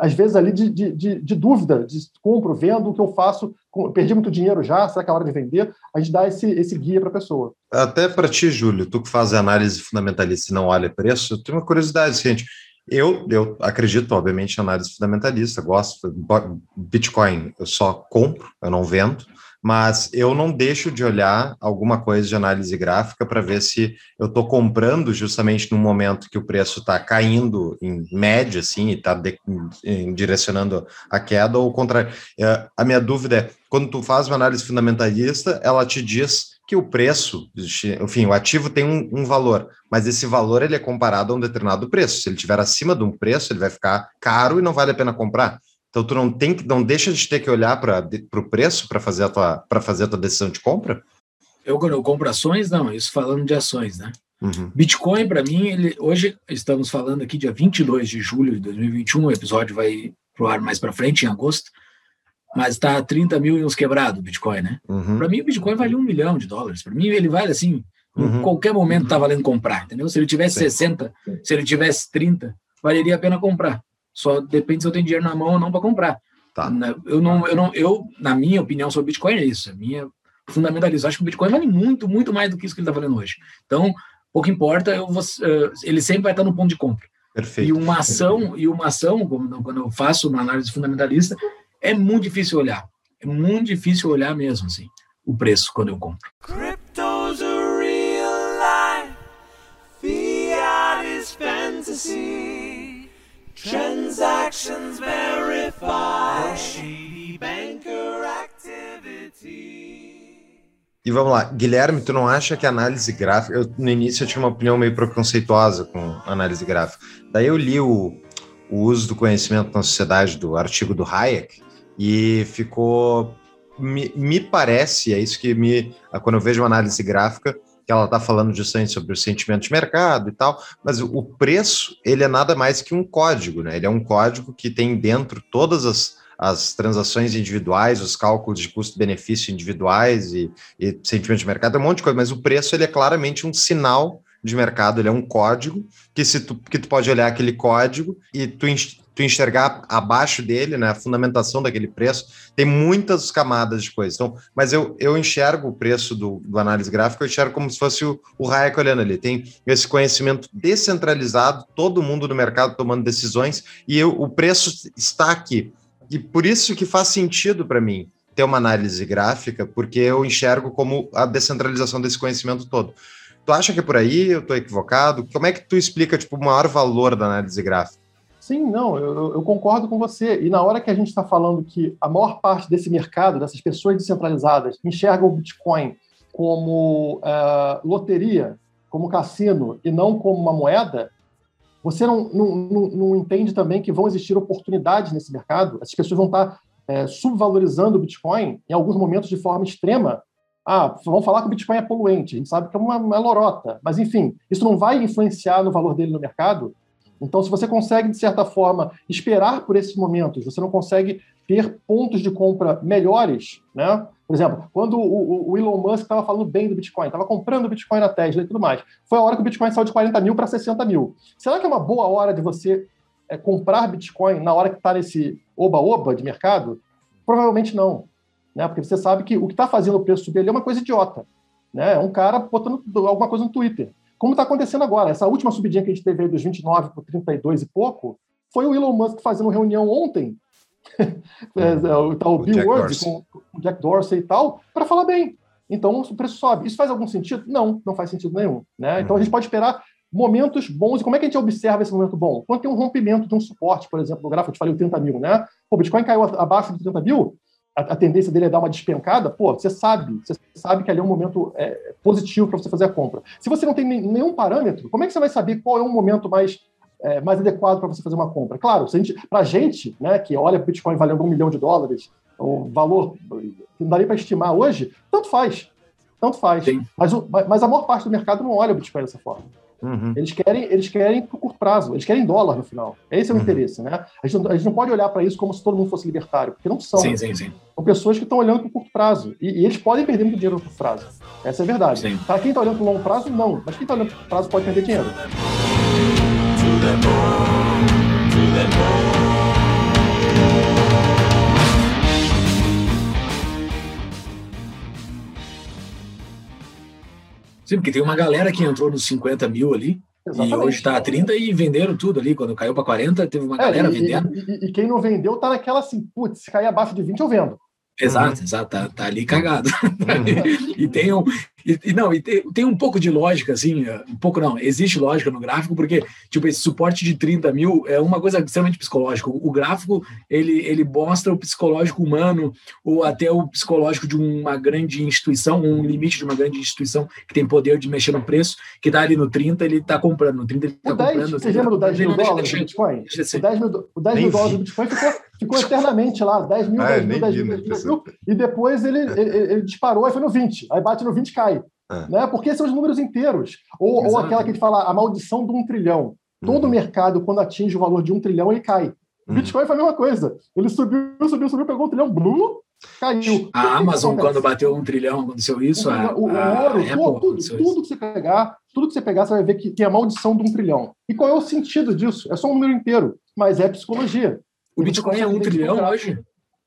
às vezes ali de, de, de, dúvida, de compro, vendo, o que eu faço, perdi muito dinheiro já, será que é hora de vender? A gente dá esse, esse guia para a pessoa. Até para ti, Júlio, tu que faz análise fundamentalista e não olha preço, eu tenho uma curiosidade, gente. Eu, eu acredito, obviamente, em análise fundamentalista, gosto. Bitcoin eu só compro, eu não vendo mas eu não deixo de olhar alguma coisa de análise gráfica para ver se eu estou comprando justamente no momento que o preço está caindo em média, assim, e está direcionando a queda, ou o contrário. É, a minha dúvida é, quando tu faz uma análise fundamentalista, ela te diz que o preço, enfim, o ativo tem um, um, valor, mas esse valor ele é comparado a um determinado preço. Se ele estiver acima de um preço, ele vai ficar caro e não vale a pena comprar. Então tu não tem não deixa de ter que olhar para o preço para fazer a tua para fazer a tua decisão de compra? Eu quando eu compro ações, não, isso falando de ações, né? Uhum. Bitcoin para mim, ele hoje estamos falando aqui dia 22 de julho de 2021, o episódio vai pro ar mais para frente em agosto. Mas está 30 mil e uns quebrados Bitcoin, né? Uhum. Para mim, o Bitcoin vale um milhão de dólares. Para mim, ele vale assim, uhum. em qualquer momento tá valendo comprar, entendeu? Se ele tivesse Sim. 60, se ele tivesse 30, valeria a pena comprar. Só depende se eu tenho dinheiro na mão ou não para comprar. Tá. Eu não, eu não, eu, na minha opinião sobre Bitcoin é isso. A minha fundamentalização, acho que o Bitcoin vale muito, muito mais do que isso que ele está valendo hoje. Então, pouco importa, eu vou, uh, ele sempre vai estar no ponto de compra. Perfeito. E uma ação, e uma ação, quando eu faço uma análise fundamentalista, é muito difícil olhar. É muito difícil olhar mesmo, assim, o preço quando eu compro. Crypto's a real life. Fiat is fantasy. Transactions verified. Shady banker activity. E vamos lá, Guilherme, tu não acha que a análise gráfica. Eu, no início eu tinha uma opinião meio preconceituosa com análise gráfica. Daí eu li o, o uso do conhecimento na sociedade do artigo do Hayek e ficou. Me, me parece, é isso que me. Quando eu vejo uma análise gráfica, que ela está falando justamente sobre o sentimento de mercado e tal, mas o preço, ele é nada mais que um código, né? Ele é um código que tem dentro todas as, as transações individuais, os cálculos de custo-benefício individuais e, e sentimento de mercado, é um monte de coisa, mas o preço, ele é claramente um sinal de mercado, ele é um código que se tu, que tu pode olhar aquele código e tu, tu enxergar abaixo dele, né, a fundamentação daquele preço, tem muitas camadas de coisas. Então, mas eu, eu enxergo o preço do, do análise gráfica, eu enxergo como se fosse o, o Hayek olhando ali. Tem esse conhecimento descentralizado, todo mundo no mercado tomando decisões, e eu, o preço está aqui. E por isso que faz sentido para mim ter uma análise gráfica, porque eu enxergo como a descentralização desse conhecimento todo. Tu acha que é por aí? Eu estou equivocado? Como é que tu explica tipo, o maior valor da análise gráfica? Sim, não, eu, eu, concordo com você. E na hora que a gente está falando que a maior parte desse mercado, dessas pessoas descentralizadas, enxergam o Bitcoin como uh, loteria, como cassino, e não como uma moeda, você não, não, não, não, entende também que vão existir oportunidades nesse mercado? Essas pessoas vão estar tá, é, subvalorizando o Bitcoin em alguns momentos de forma extrema. Ah, vão falar que o Bitcoin é poluente, a gente sabe que é uma, uma lorota, mas enfim, isso não vai influenciar no valor dele no mercado então, se você consegue, de certa forma, esperar por esses momentos, você não consegue ter pontos de compra melhores, né? Por exemplo, quando o, o Elon Musk estava falando bem do Bitcoin, estava comprando Bitcoin na Tesla e tudo mais, foi a hora que o Bitcoin saiu de 40 mil para 60 mil. Será que é uma boa hora de você é, comprar Bitcoin na hora que está nesse oba-oba de mercado? Provavelmente não, né? Porque você sabe que o que está fazendo o preço subir ali é uma coisa idiota, né? É um cara botando alguma coisa no Twitter. Como está acontecendo agora. Essa última subidinha que a gente teve aí dos 29 para 32 e pouco, foi o Elon Musk fazendo reunião ontem, é, o tal Bill Ward com o Jack Dorsey e tal, para falar bem. Então o preço sobe. Isso faz algum sentido? Não, não faz sentido nenhum. Né? Então a gente pode esperar momentos bons. E como é que a gente observa esse momento bom? Quando tem um rompimento de um suporte, por exemplo, no gráfico, eu te falei 80 mil, né? O Bitcoin caiu abaixo de 30 mil, a, a, tendência dele é dar uma despencada, pô, você sabe, você sabe que ali é um momento é, positivo para você fazer a compra. Se você não tem nenhum parâmetro, como é que você vai saber qual é o momento mais, é, mais adequado para você fazer uma compra? Claro, para a gente, né, que olha o Bitcoin valendo um milhão de dólares, o valor que não daria para estimar hoje, tanto faz. tanto faz. Mas, o, mas a maior parte do mercado não olha o Bitcoin dessa forma. Uhum. Eles querem, eles querem por curto prazo, eles querem dólar no final. Esse é o uhum. interesse, né? A gente, não, a gente, não, pode olhar para isso como se todo mundo fosse libertário, porque não são. Sim, sim, sim. São pessoas que estão olhando para curto prazo. E, e, eles podem perder muito dinheiro no curto prazo. Essa é a verdade. Para quem está olhando para longo prazo, não. Mas quem está olhando para curto prazo pode perder dinheiro. Sim, porque tem uma galera que entrou nos 50 mil ali, Exatamente. E hoje está a 30 e venderam tudo ali. Quando caiu para 40, teve uma é, galera e, vendendo. E, e, quem não vendeu está naquela assim, putz, se cair abaixo de 20 eu vendo. Exato, exato, tá, tá, ali cagado. Uhum. e tem um, e, e, não, e tem, tem, um pouco de lógica, assim, um pouco não, existe lógica no gráfico, porque, tipo, esse suporte de 30 mil é uma coisa extremamente psicológica. O, gráfico, ele, ele mostra o psicológico humano, ou até o psicológico de uma grande instituição, um limite de uma grande instituição que tem poder de mexer no preço, que tá ali no 30, ele tá comprando, no 30 ele tá o 10, comprando. Você lembra do 10 mil dólares do Bitcoin? O 10 mil, o 10 mil dólares do Bitcoin ficou, ficou eternamente lá, 10 mil, 10 mil, 10 mil, 10 mil, 10 mil, e depois ele, ele, ele disparou, aí foi no 20, aí bate no 20 e cai. É. Né? Porque são os números inteiros. Ou, ou, aquela que a gente fala, a maldição de um trilhão. Todo uhum. mercado, quando atinge o valor de um trilhão, ele cai. O uhum. Bitcoin foi a mesma coisa. Ele subiu, subiu, subiu, pegou um trilhão, blum, caiu. A Amazon, quando bateu um trilhão, aconteceu isso. A, o, ouro, Apple, tudo, tudo, tudo, que você pegar, tudo que você pegar, você vai ver que tem a maldição de um trilhão. E qual é o sentido disso? É só um número inteiro, mas é psicologia. O Bitcoin é um trilhão hoje?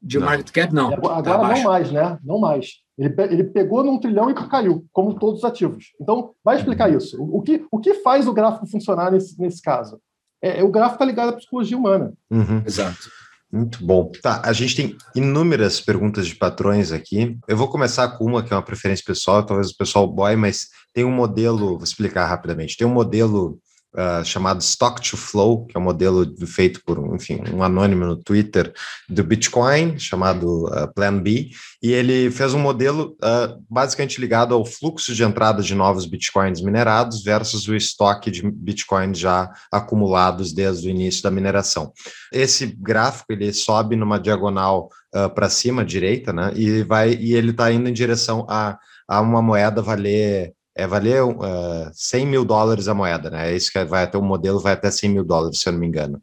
De não. market cap, não. Agora tá não mais, né? Não mais. Ele, ele pegou num trilhão e caiu, como todos os ativos. Então, vai explicar isso. O, o que, o que faz o gráfico funcionar nesse, nesse caso? É, é o gráfico está ligado à psicologia humana. Uhum. Exato. Muito bom. Tá, a gente tem inúmeras perguntas de patrões aqui. Eu vou começar com uma que é uma preferência pessoal, talvez o pessoal boy, mas tem um modelo, vou explicar rapidamente. Tem um modelo uh, chamado Stock to Flow, que é um modelo feito por, enfim, um anônimo no Twitter do Bitcoin, chamado uh, Plan B, e ele fez um modelo uh, basicamente ligado ao fluxo de entrada de novos Bitcoins minerados versus o estoque de Bitcoins já acumulados desde o início da mineração. Esse gráfico ele sobe numa diagonal para cima, direita, né? E vai e ele está indo em direção a, a uma moeda valer é valer uh, eh, 100 mil dólares a moeda, né? É isso que vai até o modelo, vai até 100 mil dólares, se eu não me engano.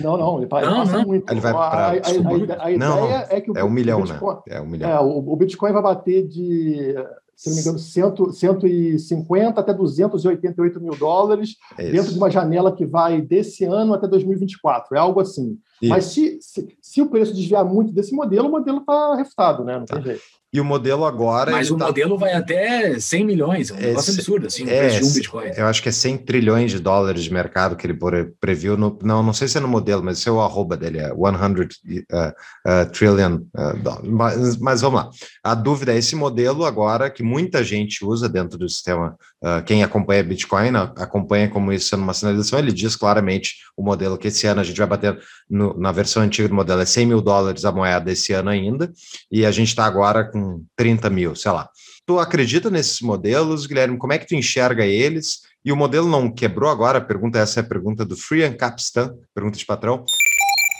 Não, não, ele, não, passa não. muito. Ele vai para. A, a, a, a, não, ideia é que o, é um milhão, né? Bitcoin, né? É um milhão. É, o, o, Bitcoin vai bater de, se não me engano, 100, 150 até 288 mil dólares, é dentro de uma janela que vai desse ano até 2024. É algo assim. Isso. Mas se, se, se, o preço desviar muito desse modelo, o modelo está refutado, né? Não tá. tem jeito. E o modelo agora. Mas o tá... modelo vai até 100 milhões, é um negócio é, absurdo, assim, é, de um Bitcoin. Eu acho que é 100 trilhões de dólares de mercado que ele previu. No, não, não sei se é no modelo, mas esse é o arroba dele, é 100 uh, uh, trillion uh, mas, mas, vamos lá. A dúvida é esse modelo agora que muita gente usa dentro do sistema. Uh, quem acompanha Bitcoin acompanha como isso sendo uma sinalização. Ele diz claramente o modelo que esse ano a gente vai bater no, na versão antiga do modelo é 100 mil dólares a moeda esse ano ainda, e a gente está agora com 30 mil, sei lá. Tu acredita nesses modelos, Guilherme? Como é que tu enxerga eles? E o modelo não quebrou agora? Pergunta essa é a pergunta do Free and Capistan, pergunta de patrão.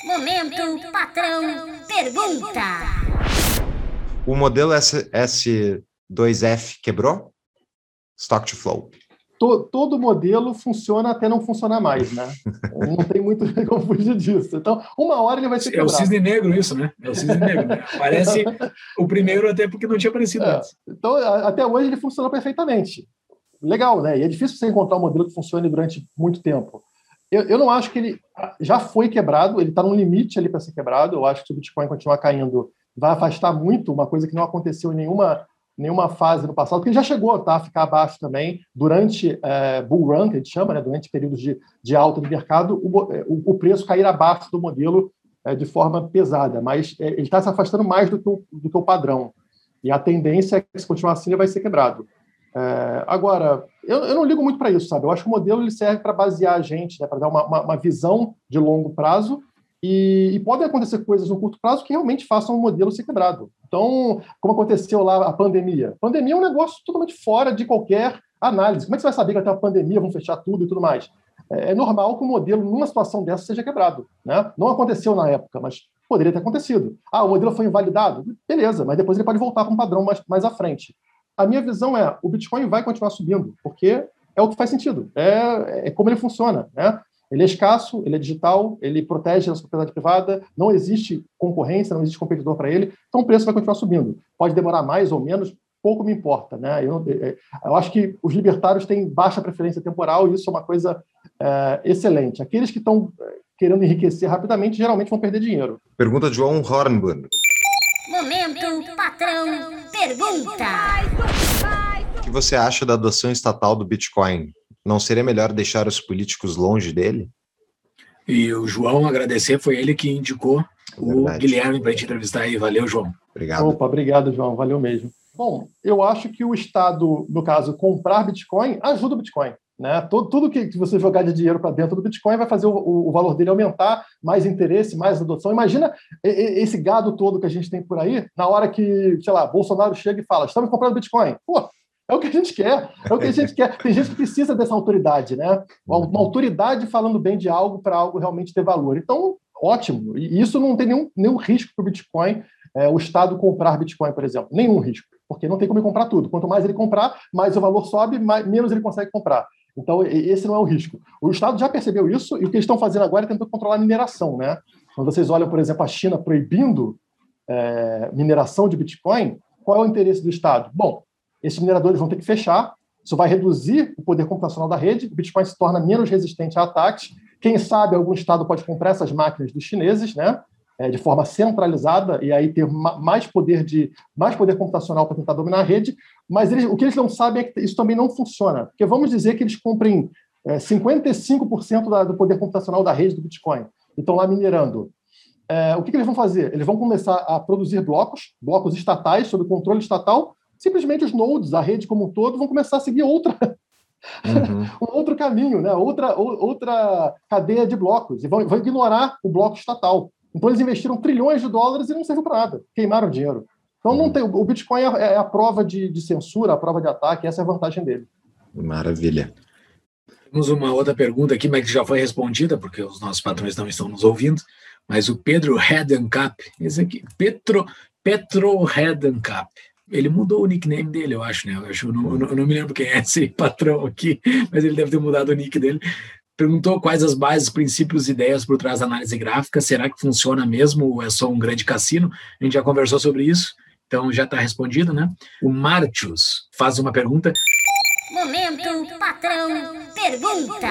Momento, patrão, pergunta. O modelo S, S2F quebrou? Stock to flow to, todo modelo funciona até não funcionar mais, né? não tem muito como fugir disso. Então, uma hora ele vai ser quebrado. É o cisne negro isso, né? É o cisne negro. Né? Parece o primeiro até porque não tinha aparecido é. antes. Então, até hoje ele funciona perfeitamente. Legal, né? E é difícil você encontrar um modelo que funcione durante muito tempo. Eu, eu não acho que ele já foi quebrado, ele está num limite ali para ser quebrado. Eu acho que se o Bitcoin continuar caindo, vai afastar muito, uma coisa que não aconteceu em nenhuma nenhuma fase no passado, porque já chegou tá, a ficar abaixo também durante é, bull run, que a gente chama, né, durante períodos de, de alta do mercado, o, é, o, o preço cair abaixo do modelo é, de forma pesada, mas é, ele está se afastando mais do que, o, do que o padrão. E a tendência é que, se continuar assim, ele vai ser quebrado. É, agora, eu, eu, não ligo muito para isso, sabe? Eu acho que o modelo ele serve para basear a gente, né, para dar uma, uma, uma visão de longo prazo e, e, podem acontecer coisas no curto prazo que realmente façam o modelo ser quebrado. Então, como aconteceu lá a pandemia. A pandemia é um negócio totalmente fora de qualquer análise. Como é que você vai saber que ter uma pandemia, vão fechar tudo e tudo mais? É, é normal que o modelo, numa situação dessa, seja quebrado. Né? Não aconteceu na época, mas poderia ter acontecido. Ah, o modelo foi invalidado? Beleza, mas depois ele pode voltar para um padrão mais, mais à frente. a minha visão é o Bitcoin vai continuar subindo, porque é o que faz sentido, é, é como ele funciona. Né? Ele é escasso, ele é digital, ele protege a sua propriedade privada, não existe concorrência, não existe competidor para ele, então o preço vai continuar subindo. Pode demorar mais ou menos, pouco me importa. Né? Eu, é, eu acho que os libertários têm baixa preferência temporal e isso é uma coisa é, excelente. Aqueles que estão é, querendo enriquecer rapidamente geralmente vão perder dinheiro. Pergunta de João Hornburn. Momento, patrão, pergunta. O que você acha da adoção estatal do Bitcoin? Não seria melhor deixar os políticos longe dele? E o João, agradecer, foi ele que indicou é o Guilherme para a gente entrevistar aí. Valeu, João. Obrigado. Opa, obrigado, João. Valeu mesmo. Bom, eu acho que o Estado, no caso, comprar Bitcoin, ajuda o Bitcoin. Né? Tudo, tudo que, você jogar de dinheiro para dentro do Bitcoin vai fazer o, o, valor dele aumentar, mais interesse, mais adoção. Imagina esse gado todo que a gente tem por aí, na hora que, sei lá, Bolsonaro chega e fala: estamos comprando Bitcoin. Pô, é o que a gente quer, é o que a gente quer. Tem gente que precisa dessa autoridade, né? Uma autoridade falando bem de algo para algo realmente ter valor. Então, ótimo. E isso não tem nenhum, nenhum risco para o Bitcoin, é, o Estado comprar Bitcoin, por exemplo. Nenhum risco porque não tem como ele comprar tudo. Quanto mais ele comprar, mais o valor sobe, mais, menos ele consegue comprar. Então, esse não é o risco. O Estado já percebeu isso e o que eles estão fazendo agora é tentar controlar a mineração. Né? Quando vocês olham, por exemplo, a China proibindo é, mineração de Bitcoin, qual é o interesse do Estado? Bom, esses mineradores vão ter que fechar, isso vai reduzir o poder computacional da rede, o Bitcoin se torna menos resistente a ataques. Quem sabe algum Estado pode comprar essas máquinas dos chineses, né? é, de forma centralizada e aí ter mais poder de mais poder computacional para tentar dominar a rede, mas eles, o que eles não sabem é que isso também não funciona, porque vamos dizer que eles comprem é, 55% da, do poder computacional da rede do Bitcoin e estão lá minerando. É, o que, que, eles vão fazer? Eles vão começar a produzir blocos, blocos estatais sob controle estatal. Simplesmente os nodes, a rede como um todo, vão começar a seguir outra Uhum. um outro caminho, né? outra, outra cadeia de blocos, e vão, vão ignorar o bloco estatal. Então eles investiram trilhões de dólares e não serviu para nada, queimaram dinheiro. Então não tem, o Bitcoin é, é a prova de, de, censura, a prova de ataque, essa é a vantagem dele. Maravilha. Temos uma outra pergunta aqui, mas que já foi respondida, porque os nossos patrões não estão nos ouvindo. Mas o Pedro Hedencap, esse aqui, Petro, Petro Hedencap, ele mudou o nickname dele, eu acho, né? Eu, acho, eu, não, eu não me lembro quem é esse patrão aqui, mas ele deve ter mudado o nick dele perguntou quais as bases, princípios e ideias por trás da análise gráfica. Será que funciona mesmo ou é só um grande cassino? A gente já conversou sobre isso, então já está respondido, né? O Martius faz uma pergunta. Momento, patrão, pergunta.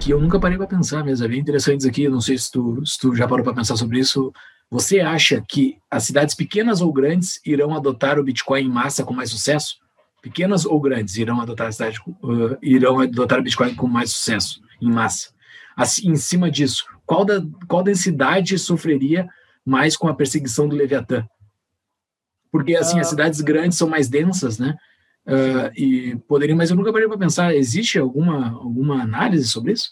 Que eu nunca parei para pensar mesmo, é bem interessante isso aqui. Não sei se tu, se tu já parou para pensar sobre isso. Você acha que as cidades pequenas ou grandes irão adotar o Bitcoin em massa com mais sucesso? pequenas ou grandes, irão adotar a cidade, uh, irão adotar o Bitcoin com mais sucesso, em massa. Assim, em cima disso, qual, da, qual densidade sofreria mais com a perseguição do Leviatã? Porque, assim, as ah. cidades grandes são mais densas, né? Uh, e poderiam, mas eu nunca parei para pensar, existe alguma, alguma análise sobre isso?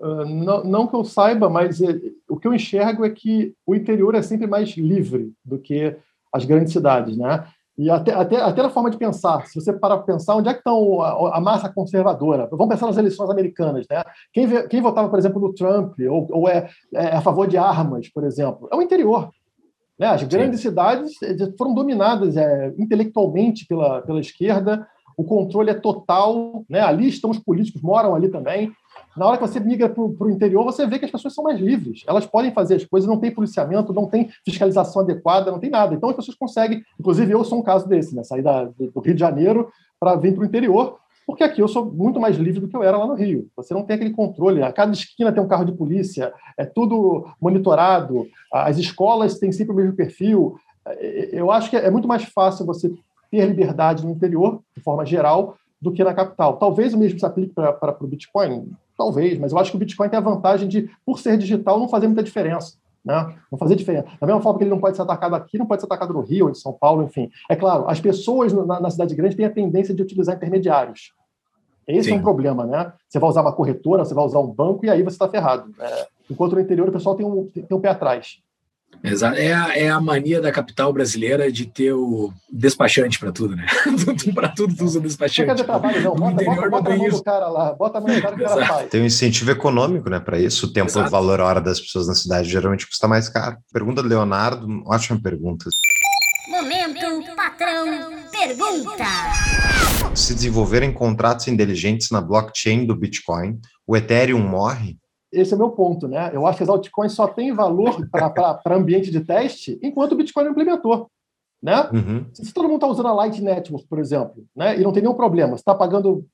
Uh, não, não, que eu saiba, mas é, o que eu enxergo é que o interior é sempre mais livre do que as grandes cidades, né? E até, até, até na forma de pensar, se você parar para pensar, onde é que estão a, a, massa conservadora? Vamos pensar nas eleições americanas, né? Quem, quem votava, por exemplo, no Trump, ou, ou é, é, a favor de armas, por exemplo, é o interior. Né? As grandes Sim. cidades eh, foram dominadas é, intelectualmente pela, pela esquerda, o controle é total, né? ali estão os políticos, moram ali também. Na hora que você migra para o interior, você vê que as pessoas são mais livres. Elas podem fazer as coisas, não tem policiamento, não tem fiscalização adequada, não tem nada. Então as pessoas conseguem. Inclusive, eu sou um caso desse, né? Sair da, do Rio de Janeiro para vir para o interior, porque aqui eu sou muito mais livre do que eu era lá no Rio. Você não tem aquele controle. A cada esquina tem um carro de polícia, é tudo monitorado. As escolas têm sempre o mesmo perfil. Eu acho que é muito mais fácil você ter liberdade no interior, de forma geral, do que na capital. Talvez o mesmo se aplique para o Bitcoin, Talvez, mas eu acho que o Bitcoin tem a vantagem de, por ser digital, não fazer muita diferença. Né? Não fazer diferença. Da mesma forma que ele não pode ser atacado aqui, não pode ser atacado no Rio, em São Paulo, enfim. É claro, as pessoas na, na cidade grande têm a tendência de utilizar intermediários. Esse Sim. é um problema, né? Você vai usar uma corretora, você vai usar um banco e aí você está ferrado. É, enquanto no interior o pessoal tem um, tem um pé atrás. Exato. É a, é a mania da capital brasileira de ter o despachante para tudo, né? para tudo tu usa despachante. Não quer trabalho, não. Bota, bota, bota a mão do cara lá, bota a mão do cara que o cara faz. Tem um incentivo econômico, né, para isso. O tempo, Exato. o valor hora das pessoas na cidade geralmente custa mais caro. Pergunta do Leonardo, ótima pergunta. Momento, patrão pergunta. Se desenvolverem contratos inteligentes na blockchain do Bitcoin, o Ethereum morre? Esse é o meu ponto, né? Eu acho que as altcoins só têm valor para ambiente de teste enquanto o Bitcoin não implementou. Né? Uhum. Se todo mundo está usando a Light Network, por exemplo, né? e não tem nenhum problema, você está pagando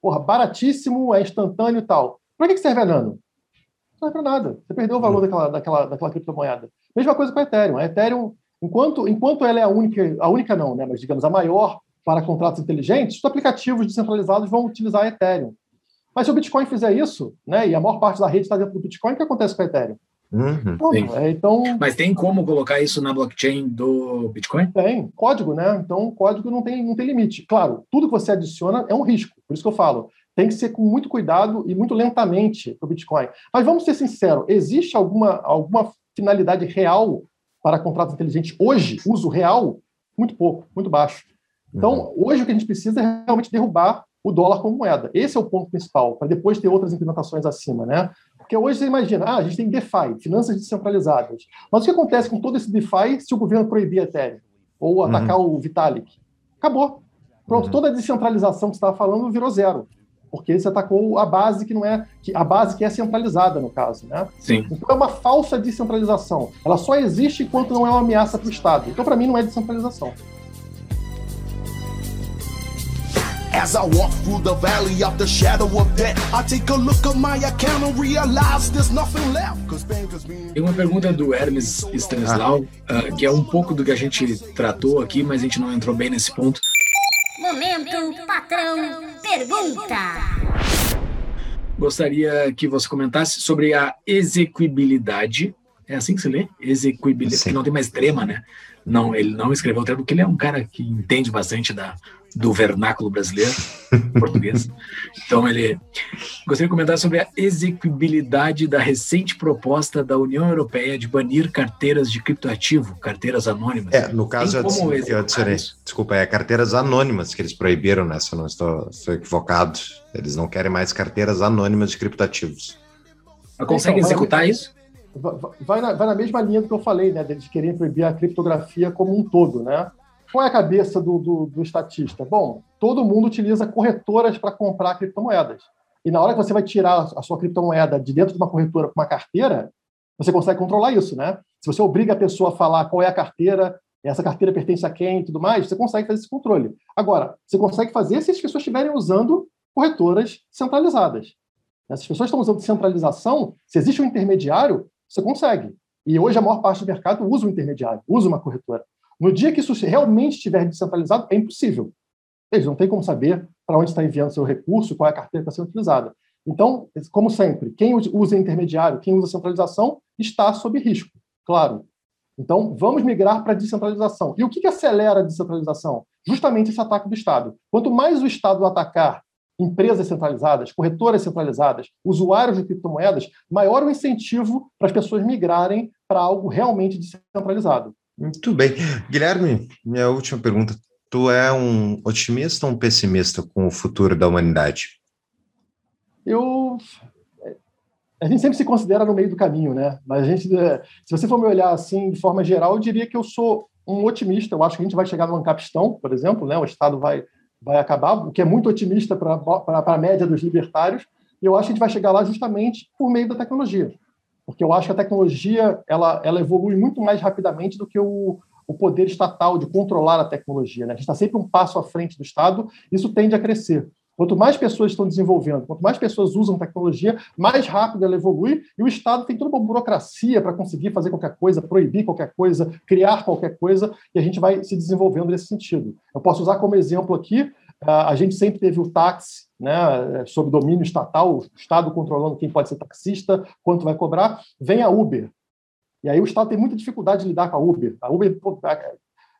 porra, baratíssimo, é instantâneo e tal, para que, que serve a Nano? Não serve para nada. Você perdeu o valor uhum. daquela, daquela, daquela criptomoeda. Mesma coisa com a Ethereum. A Ethereum, enquanto, enquanto ela é a única, a única não, né? mas digamos a maior para contratos inteligentes, os aplicativos descentralizados vão utilizar a Ethereum. Mas se o Bitcoin fizer isso, né, e a maior parte da rede está dentro do Bitcoin, o que acontece com a Ethereum? Uhum, é, então, Mas tem como colocar isso na blockchain do Bitcoin? Tem, código, né? Então, código não tem, não tem limite. Claro, tudo que você adiciona é um risco, por isso que eu falo. Tem que ser com muito cuidado e muito lentamente para o Bitcoin. Mas vamos ser sinceros: existe alguma, alguma finalidade real para contratos inteligentes hoje, uso real? Muito pouco, muito baixo. Então, uhum. hoje o que a gente precisa é realmente derrubar o dólar como moeda. Esse é o ponto principal, para depois ter outras implementações acima, né? Porque hoje você imagina, ah, a gente tem DeFi, finanças descentralizadas. Mas o que acontece com todo esse DeFi se o governo proibir a Ethereum? Ou uhum. atacar uhum. o Vitalik? Acabou. Pronto, uhum. toda a descentralização que você estava falando virou zero. Porque você atacou a base que não é. a base que é centralizada, no caso, né? Sim. Então é uma falsa descentralização. Ela só existe enquanto não é uma ameaça para o Estado. Então, para mim, não é descentralização. As I walk through the valley of the shadow of death, I take a look at my account and realize there's nothing left. Tem uma pergunta do Hermes Stanislau, uh, que é um pouco do que a gente tratou aqui, mas a gente não entrou bem nesse ponto. Momento patrão pergunta. Gostaria que você comentasse sobre a execuibilidade. É assim que se lê? Execuibilidade, que não tem mais trema, né? Não, ele não escreveu o termo, porque ele é um cara que entende bastante da, do vernáculo brasileiro, português. Então, ele gostaria de comentar sobre a execuibilidade da recente proposta da União Europeia de banir carteiras de criptoativo, carteiras anônimas. É, no caso, eu, eu adicionei, desculpa, é carteiras anônimas que eles proibiram, né? Se eu não estou, estou equivocado. Eles não querem mais carteiras anônimas de criptoativos. Mas consegue então, executar isso? Vai na, vai na mesma linha do que eu falei, né? Deles querem proibir a criptografia como um todo, né? Qual é a cabeça do, do, do estatista? Bom, todo mundo utiliza corretoras para comprar criptomoedas. E na hora que você vai tirar a sua criptomoeda de dentro de uma corretora com uma carteira, você consegue controlar isso, né? Se você obriga a pessoa a falar qual é a carteira, essa carteira pertence a quem e tudo mais, você consegue fazer esse controle. Agora, você consegue fazer se as pessoas estiverem usando corretoras centralizadas. Se as pessoas estão usando centralização, se existe um intermediário, você consegue. E hoje a maior parte do mercado usa um intermediário, usa uma corretora. No dia que isso realmente estiver descentralizado, é impossível. Eles não têm como saber para onde está enviando seu recurso, qual é a carteira que está sendo utilizada. Então, como sempre, quem usa intermediário, quem usa centralização, está sob risco, claro. Então, vamos migrar para a descentralização. E o que, que acelera a descentralização? Justamente esse ataque do Estado. Quanto mais o Estado atacar empresas centralizadas, corretoras centralizadas, usuários de criptomoedas, maior o incentivo para as pessoas migrarem para algo realmente descentralizado. Muito bem. Guilherme, minha última pergunta. Tu é um otimista ou um pessimista com o futuro da humanidade? Eu. A gente sempre se considera no meio do caminho, né? Mas a gente, é, se você for me olhar assim de forma geral, eu diria que eu sou um otimista. Eu acho que a gente vai chegar no Ancapistão, por exemplo, né? O Estado vai, vai acabar, o que é muito otimista para a média dos libertários. E eu acho que a gente vai chegar lá justamente por meio da tecnologia porque eu acho que a tecnologia ela, ela evolui muito mais rapidamente do que o, o poder estatal de controlar a tecnologia. Né? A gente está sempre um passo à frente do Estado, isso tende a crescer. Quanto mais pessoas estão desenvolvendo, quanto mais pessoas usam tecnologia, mais rápido ela evolui e o Estado tem toda uma burocracia para conseguir fazer qualquer coisa, proibir qualquer coisa, criar qualquer coisa, e a gente vai se desenvolvendo nesse sentido. Eu posso usar como exemplo aqui, a gente sempre teve o táxi né, sob domínio estatal, o Estado controlando quem pode ser taxista, quanto vai cobrar, vem a Uber. E aí o Estado tem muita dificuldade de lidar com a Uber. A Uber pô,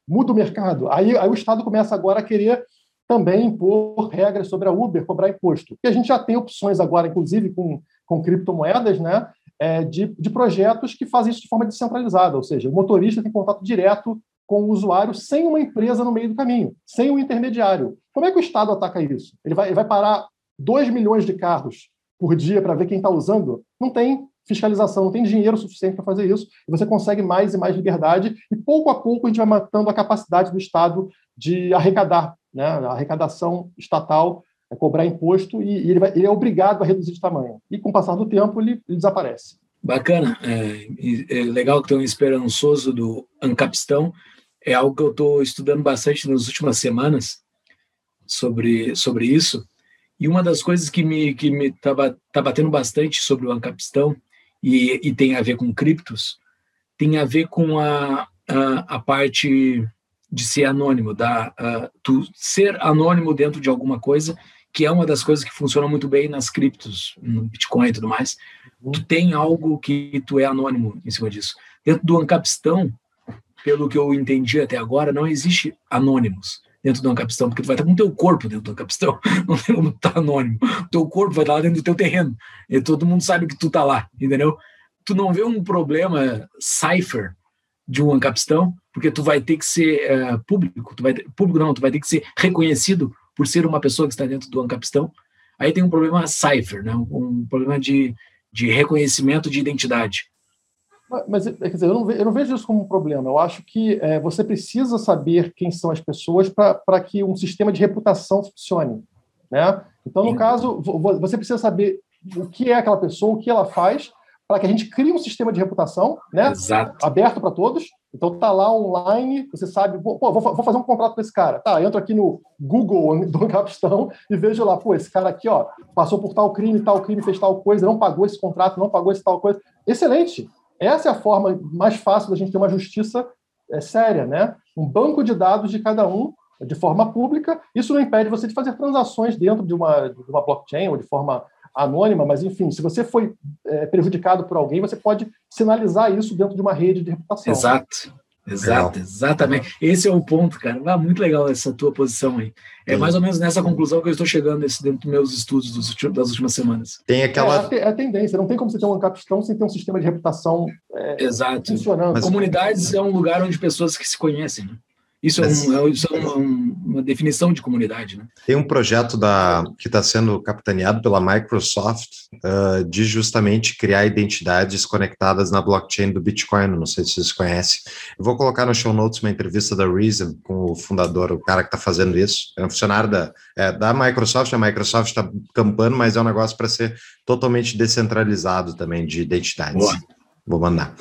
muda o mercado. Aí, aí o Estado começa agora a querer também impor regras sobre a Uber, cobrar imposto. E a gente já tem opções agora, inclusive com, com criptomoedas, né, é, de, de projetos que fazem isso de forma descentralizada, ou seja, o motorista tem contato direto com o usuário sem uma empresa no meio do caminho, sem um intermediário. Como é que o Estado ataca isso? Ele vai, ele vai parar 2 milhões de carros por dia para ver quem está usando? Não tem. fiscalização, não tem dinheiro suficiente para fazer isso, e você consegue mais e mais liberdade, e pouco a pouco a gente vai matando a capacidade do Estado de arrecadar, né? a arrecadação estatal é cobrar imposto e, e ele, vai, ele, é obrigado a reduzir de tamanho. E com o passar do tempo, ele, ele desaparece. Bacana. É, é legal tem um esperançoso do Ancapistão. É algo que eu estou estudando bastante nas últimas semanas sobre, sobre isso. E uma das coisas que me que me tá, tá batendo bastante sobre o Ancapistão e, e tem a ver com criptos, tem a ver com a, a, a parte de ser anônimo, da, uh, tu ser anônimo dentro de alguma coisa que é uma das coisas que funciona muito bem nas criptos, no Bitcoin e tudo mais. Uhum. Tu tem algo que tu é anônimo em cima disso. Dentro do Ancapistão, pelo que eu entendi até agora, não existe anônimos dentro do Ancapistão, porque tu vai estar com o teu corpo dentro do Ancapistão, não tem como estar anônimo. O teu corpo vai estar lá dentro do teu terreno, e todo mundo sabe que tu tá lá, entendeu? Tu não vê um problema cipher de um Ancapistão, porque tu vai ter que ser uh, público, tu vai público não, tu vai ter que ser reconhecido por ser uma pessoa que está dentro do Ancapistão. Aí tem um problema cipher, né? um problema de, de reconhecimento de identidade. Mas, quer dizer, eu não, vejo, eu não vejo isso como um problema. Eu acho que é, você precisa saber quem são as pessoas para que um sistema de reputação funcione. Né? Então, no Sim. caso, você precisa saber o que é aquela pessoa, o que ela faz, para que a gente crie um sistema de reputação né? aberto para todos, então tá lá online, você sabe, pô, vou, vou, fazer um contrato com esse cara. Tá, entro aqui no Google do Capistão e vejo lá, pô, esse cara aqui, ó, passou por tal crime, tal crime, fez tal coisa, não pagou esse contrato, não pagou esse tal coisa. Excelente. Essa é a forma mais fácil da gente ter uma justiça é, séria, né? Um banco de dados de cada um de forma pública. Isso não impede você de fazer transações dentro de uma, de uma blockchain ou de forma anônima, mas enfim, se você foi é, prejudicado por alguém, você pode sinalizar isso dentro de uma rede de reputação. Exato. Exato, legal. exatamente. Esse é o ponto, cara. Ah, muito legal essa tua posição aí. É mais ou menos nessa conclusão que eu estou chegando nesse, dentro dos meus estudos dos, das últimas semanas. Tem aquela. É, é, a tendência, não tem como você ter um capistão sem ter um sistema de reputação é, Exato. funcionando. Mas, Comunidades é um lugar onde pessoas que se conhecem. Né? Isso, é, um, é, isso é uma, uma, definição de comunidade. Né? Tem um projeto da, que está sendo capitaneado pela Microsoft uh, de justamente criar identidades conectadas na blockchain do Bitcoin. Não sei se vocês conhecem. Eu vou colocar no show notes uma entrevista da Reason com o fundador, o cara que está fazendo isso. É um funcionário da, é, da Microsoft. A Microsoft está campando, mas é um negócio para ser totalmente descentralizado também de identidades. Boa. Vou mandar.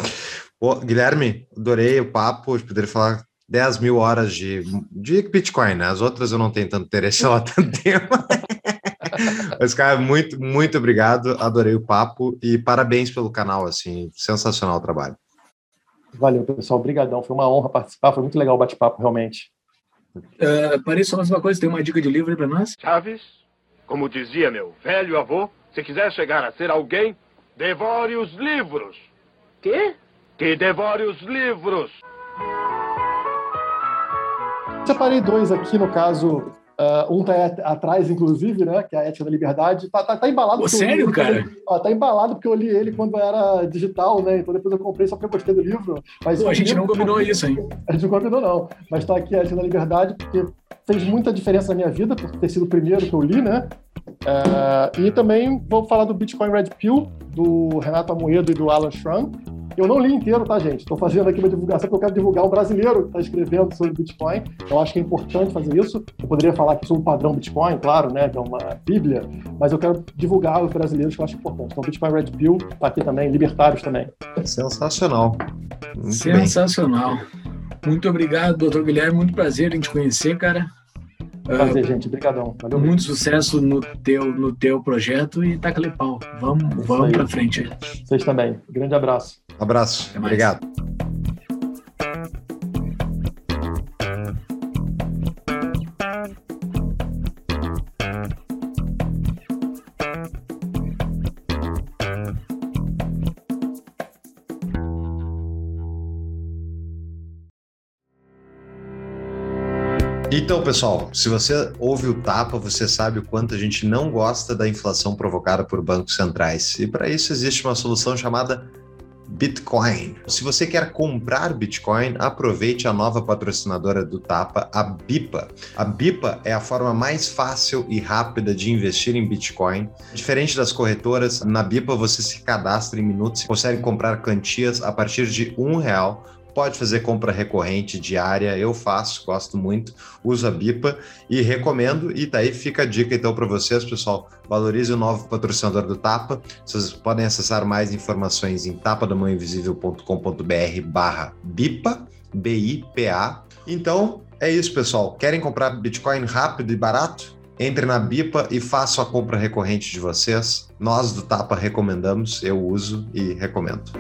Guilherme, adorei o papo, poderia falar 10 mil horas de, de Bitcoin, né? As outras eu não tenho tanto interesse lá tanto tempo. Mas, cara, muito, muito obrigado. Adorei o papo e parabéns pelo canal, assim, sensacional o trabalho. Valeu, pessoal. Obrigadão. Foi uma honra participar. Foi muito legal o bate-papo, realmente. Uh, Paris, só mais uma coisa. Tem uma dica de livro aí para nós? Chaves, como dizia meu velho avô, se quiser chegar a ser alguém, devore os livros. Quê? Que devore os livros. Separei dois aqui, no caso, Uh, um tá atrás, inclusive, né? Que é a Ética da Liberdade. Tá, tá, tá embalado. Pô, sério, li, cara? Ó, tá embalado porque eu li ele quando era digital, né? Então depois eu comprei só porque eu gostei do livro. Mas Pô, a gente não combinou isso, hein? A gente não combinou, não. Mas tá aqui a Ética da Liberdade porque fez muita diferença na minha vida, por ter sido o primeiro que eu li, né? Uh, e também vou falar do Bitcoin Red Pill, do Renato Amoedo e do Alan Schramm, eu não li inteiro, tá, gente? Estou fazendo aqui uma divulgação porque eu quero divulgar um brasileiro que está escrevendo sobre Bitcoin. Eu acho que é importante fazer isso. Eu poderia falar aqui sobre o padrão Bitcoin, claro, né? Que é uma bíblia, mas eu quero divulgar os brasileiros que eu acho importante. Então, Bitcoin Red Pill está aqui também, libertários também. Sensacional. Muito Sensacional. Bem. Muito obrigado, doutor Guilherme. Muito prazer em te conhecer, cara. Prazer, uh, gente. Obrigadão. Valeu muito sucesso no teu, no teu projeto e taca pau. Vamos, vamos para frente. Vocês também. Grande abraço. Abraço. Obrigado. Então, pessoal, se você ouve o tapa, você sabe o quanto a gente não gosta da inflação provocada por bancos centrais. E para isso existe uma solução chamada Bitcoin. Se você quer comprar Bitcoin, aproveite a nova patrocinadora do Tapa, a Bipa. A Bipa é a forma mais fácil e rápida de investir em Bitcoin. Diferente das corretoras, na Bipa você se cadastra em minutos e consegue comprar quantias a partir de um real pode fazer compra recorrente diária, eu faço, gosto muito, uso a Bipa e recomendo. E daí fica a dica então para vocês, pessoal. Valorize o novo patrocinador do Tapa. Vocês podem acessar mais informações em tapadamãoinvisível.com.br barra BIPA, B-I-P-A. Então, é isso, pessoal. Querem comprar Bitcoin rápido e barato? Entre na Bipa e façam a compra recorrente de vocês. Nós do Tapa recomendamos, eu uso e recomendo.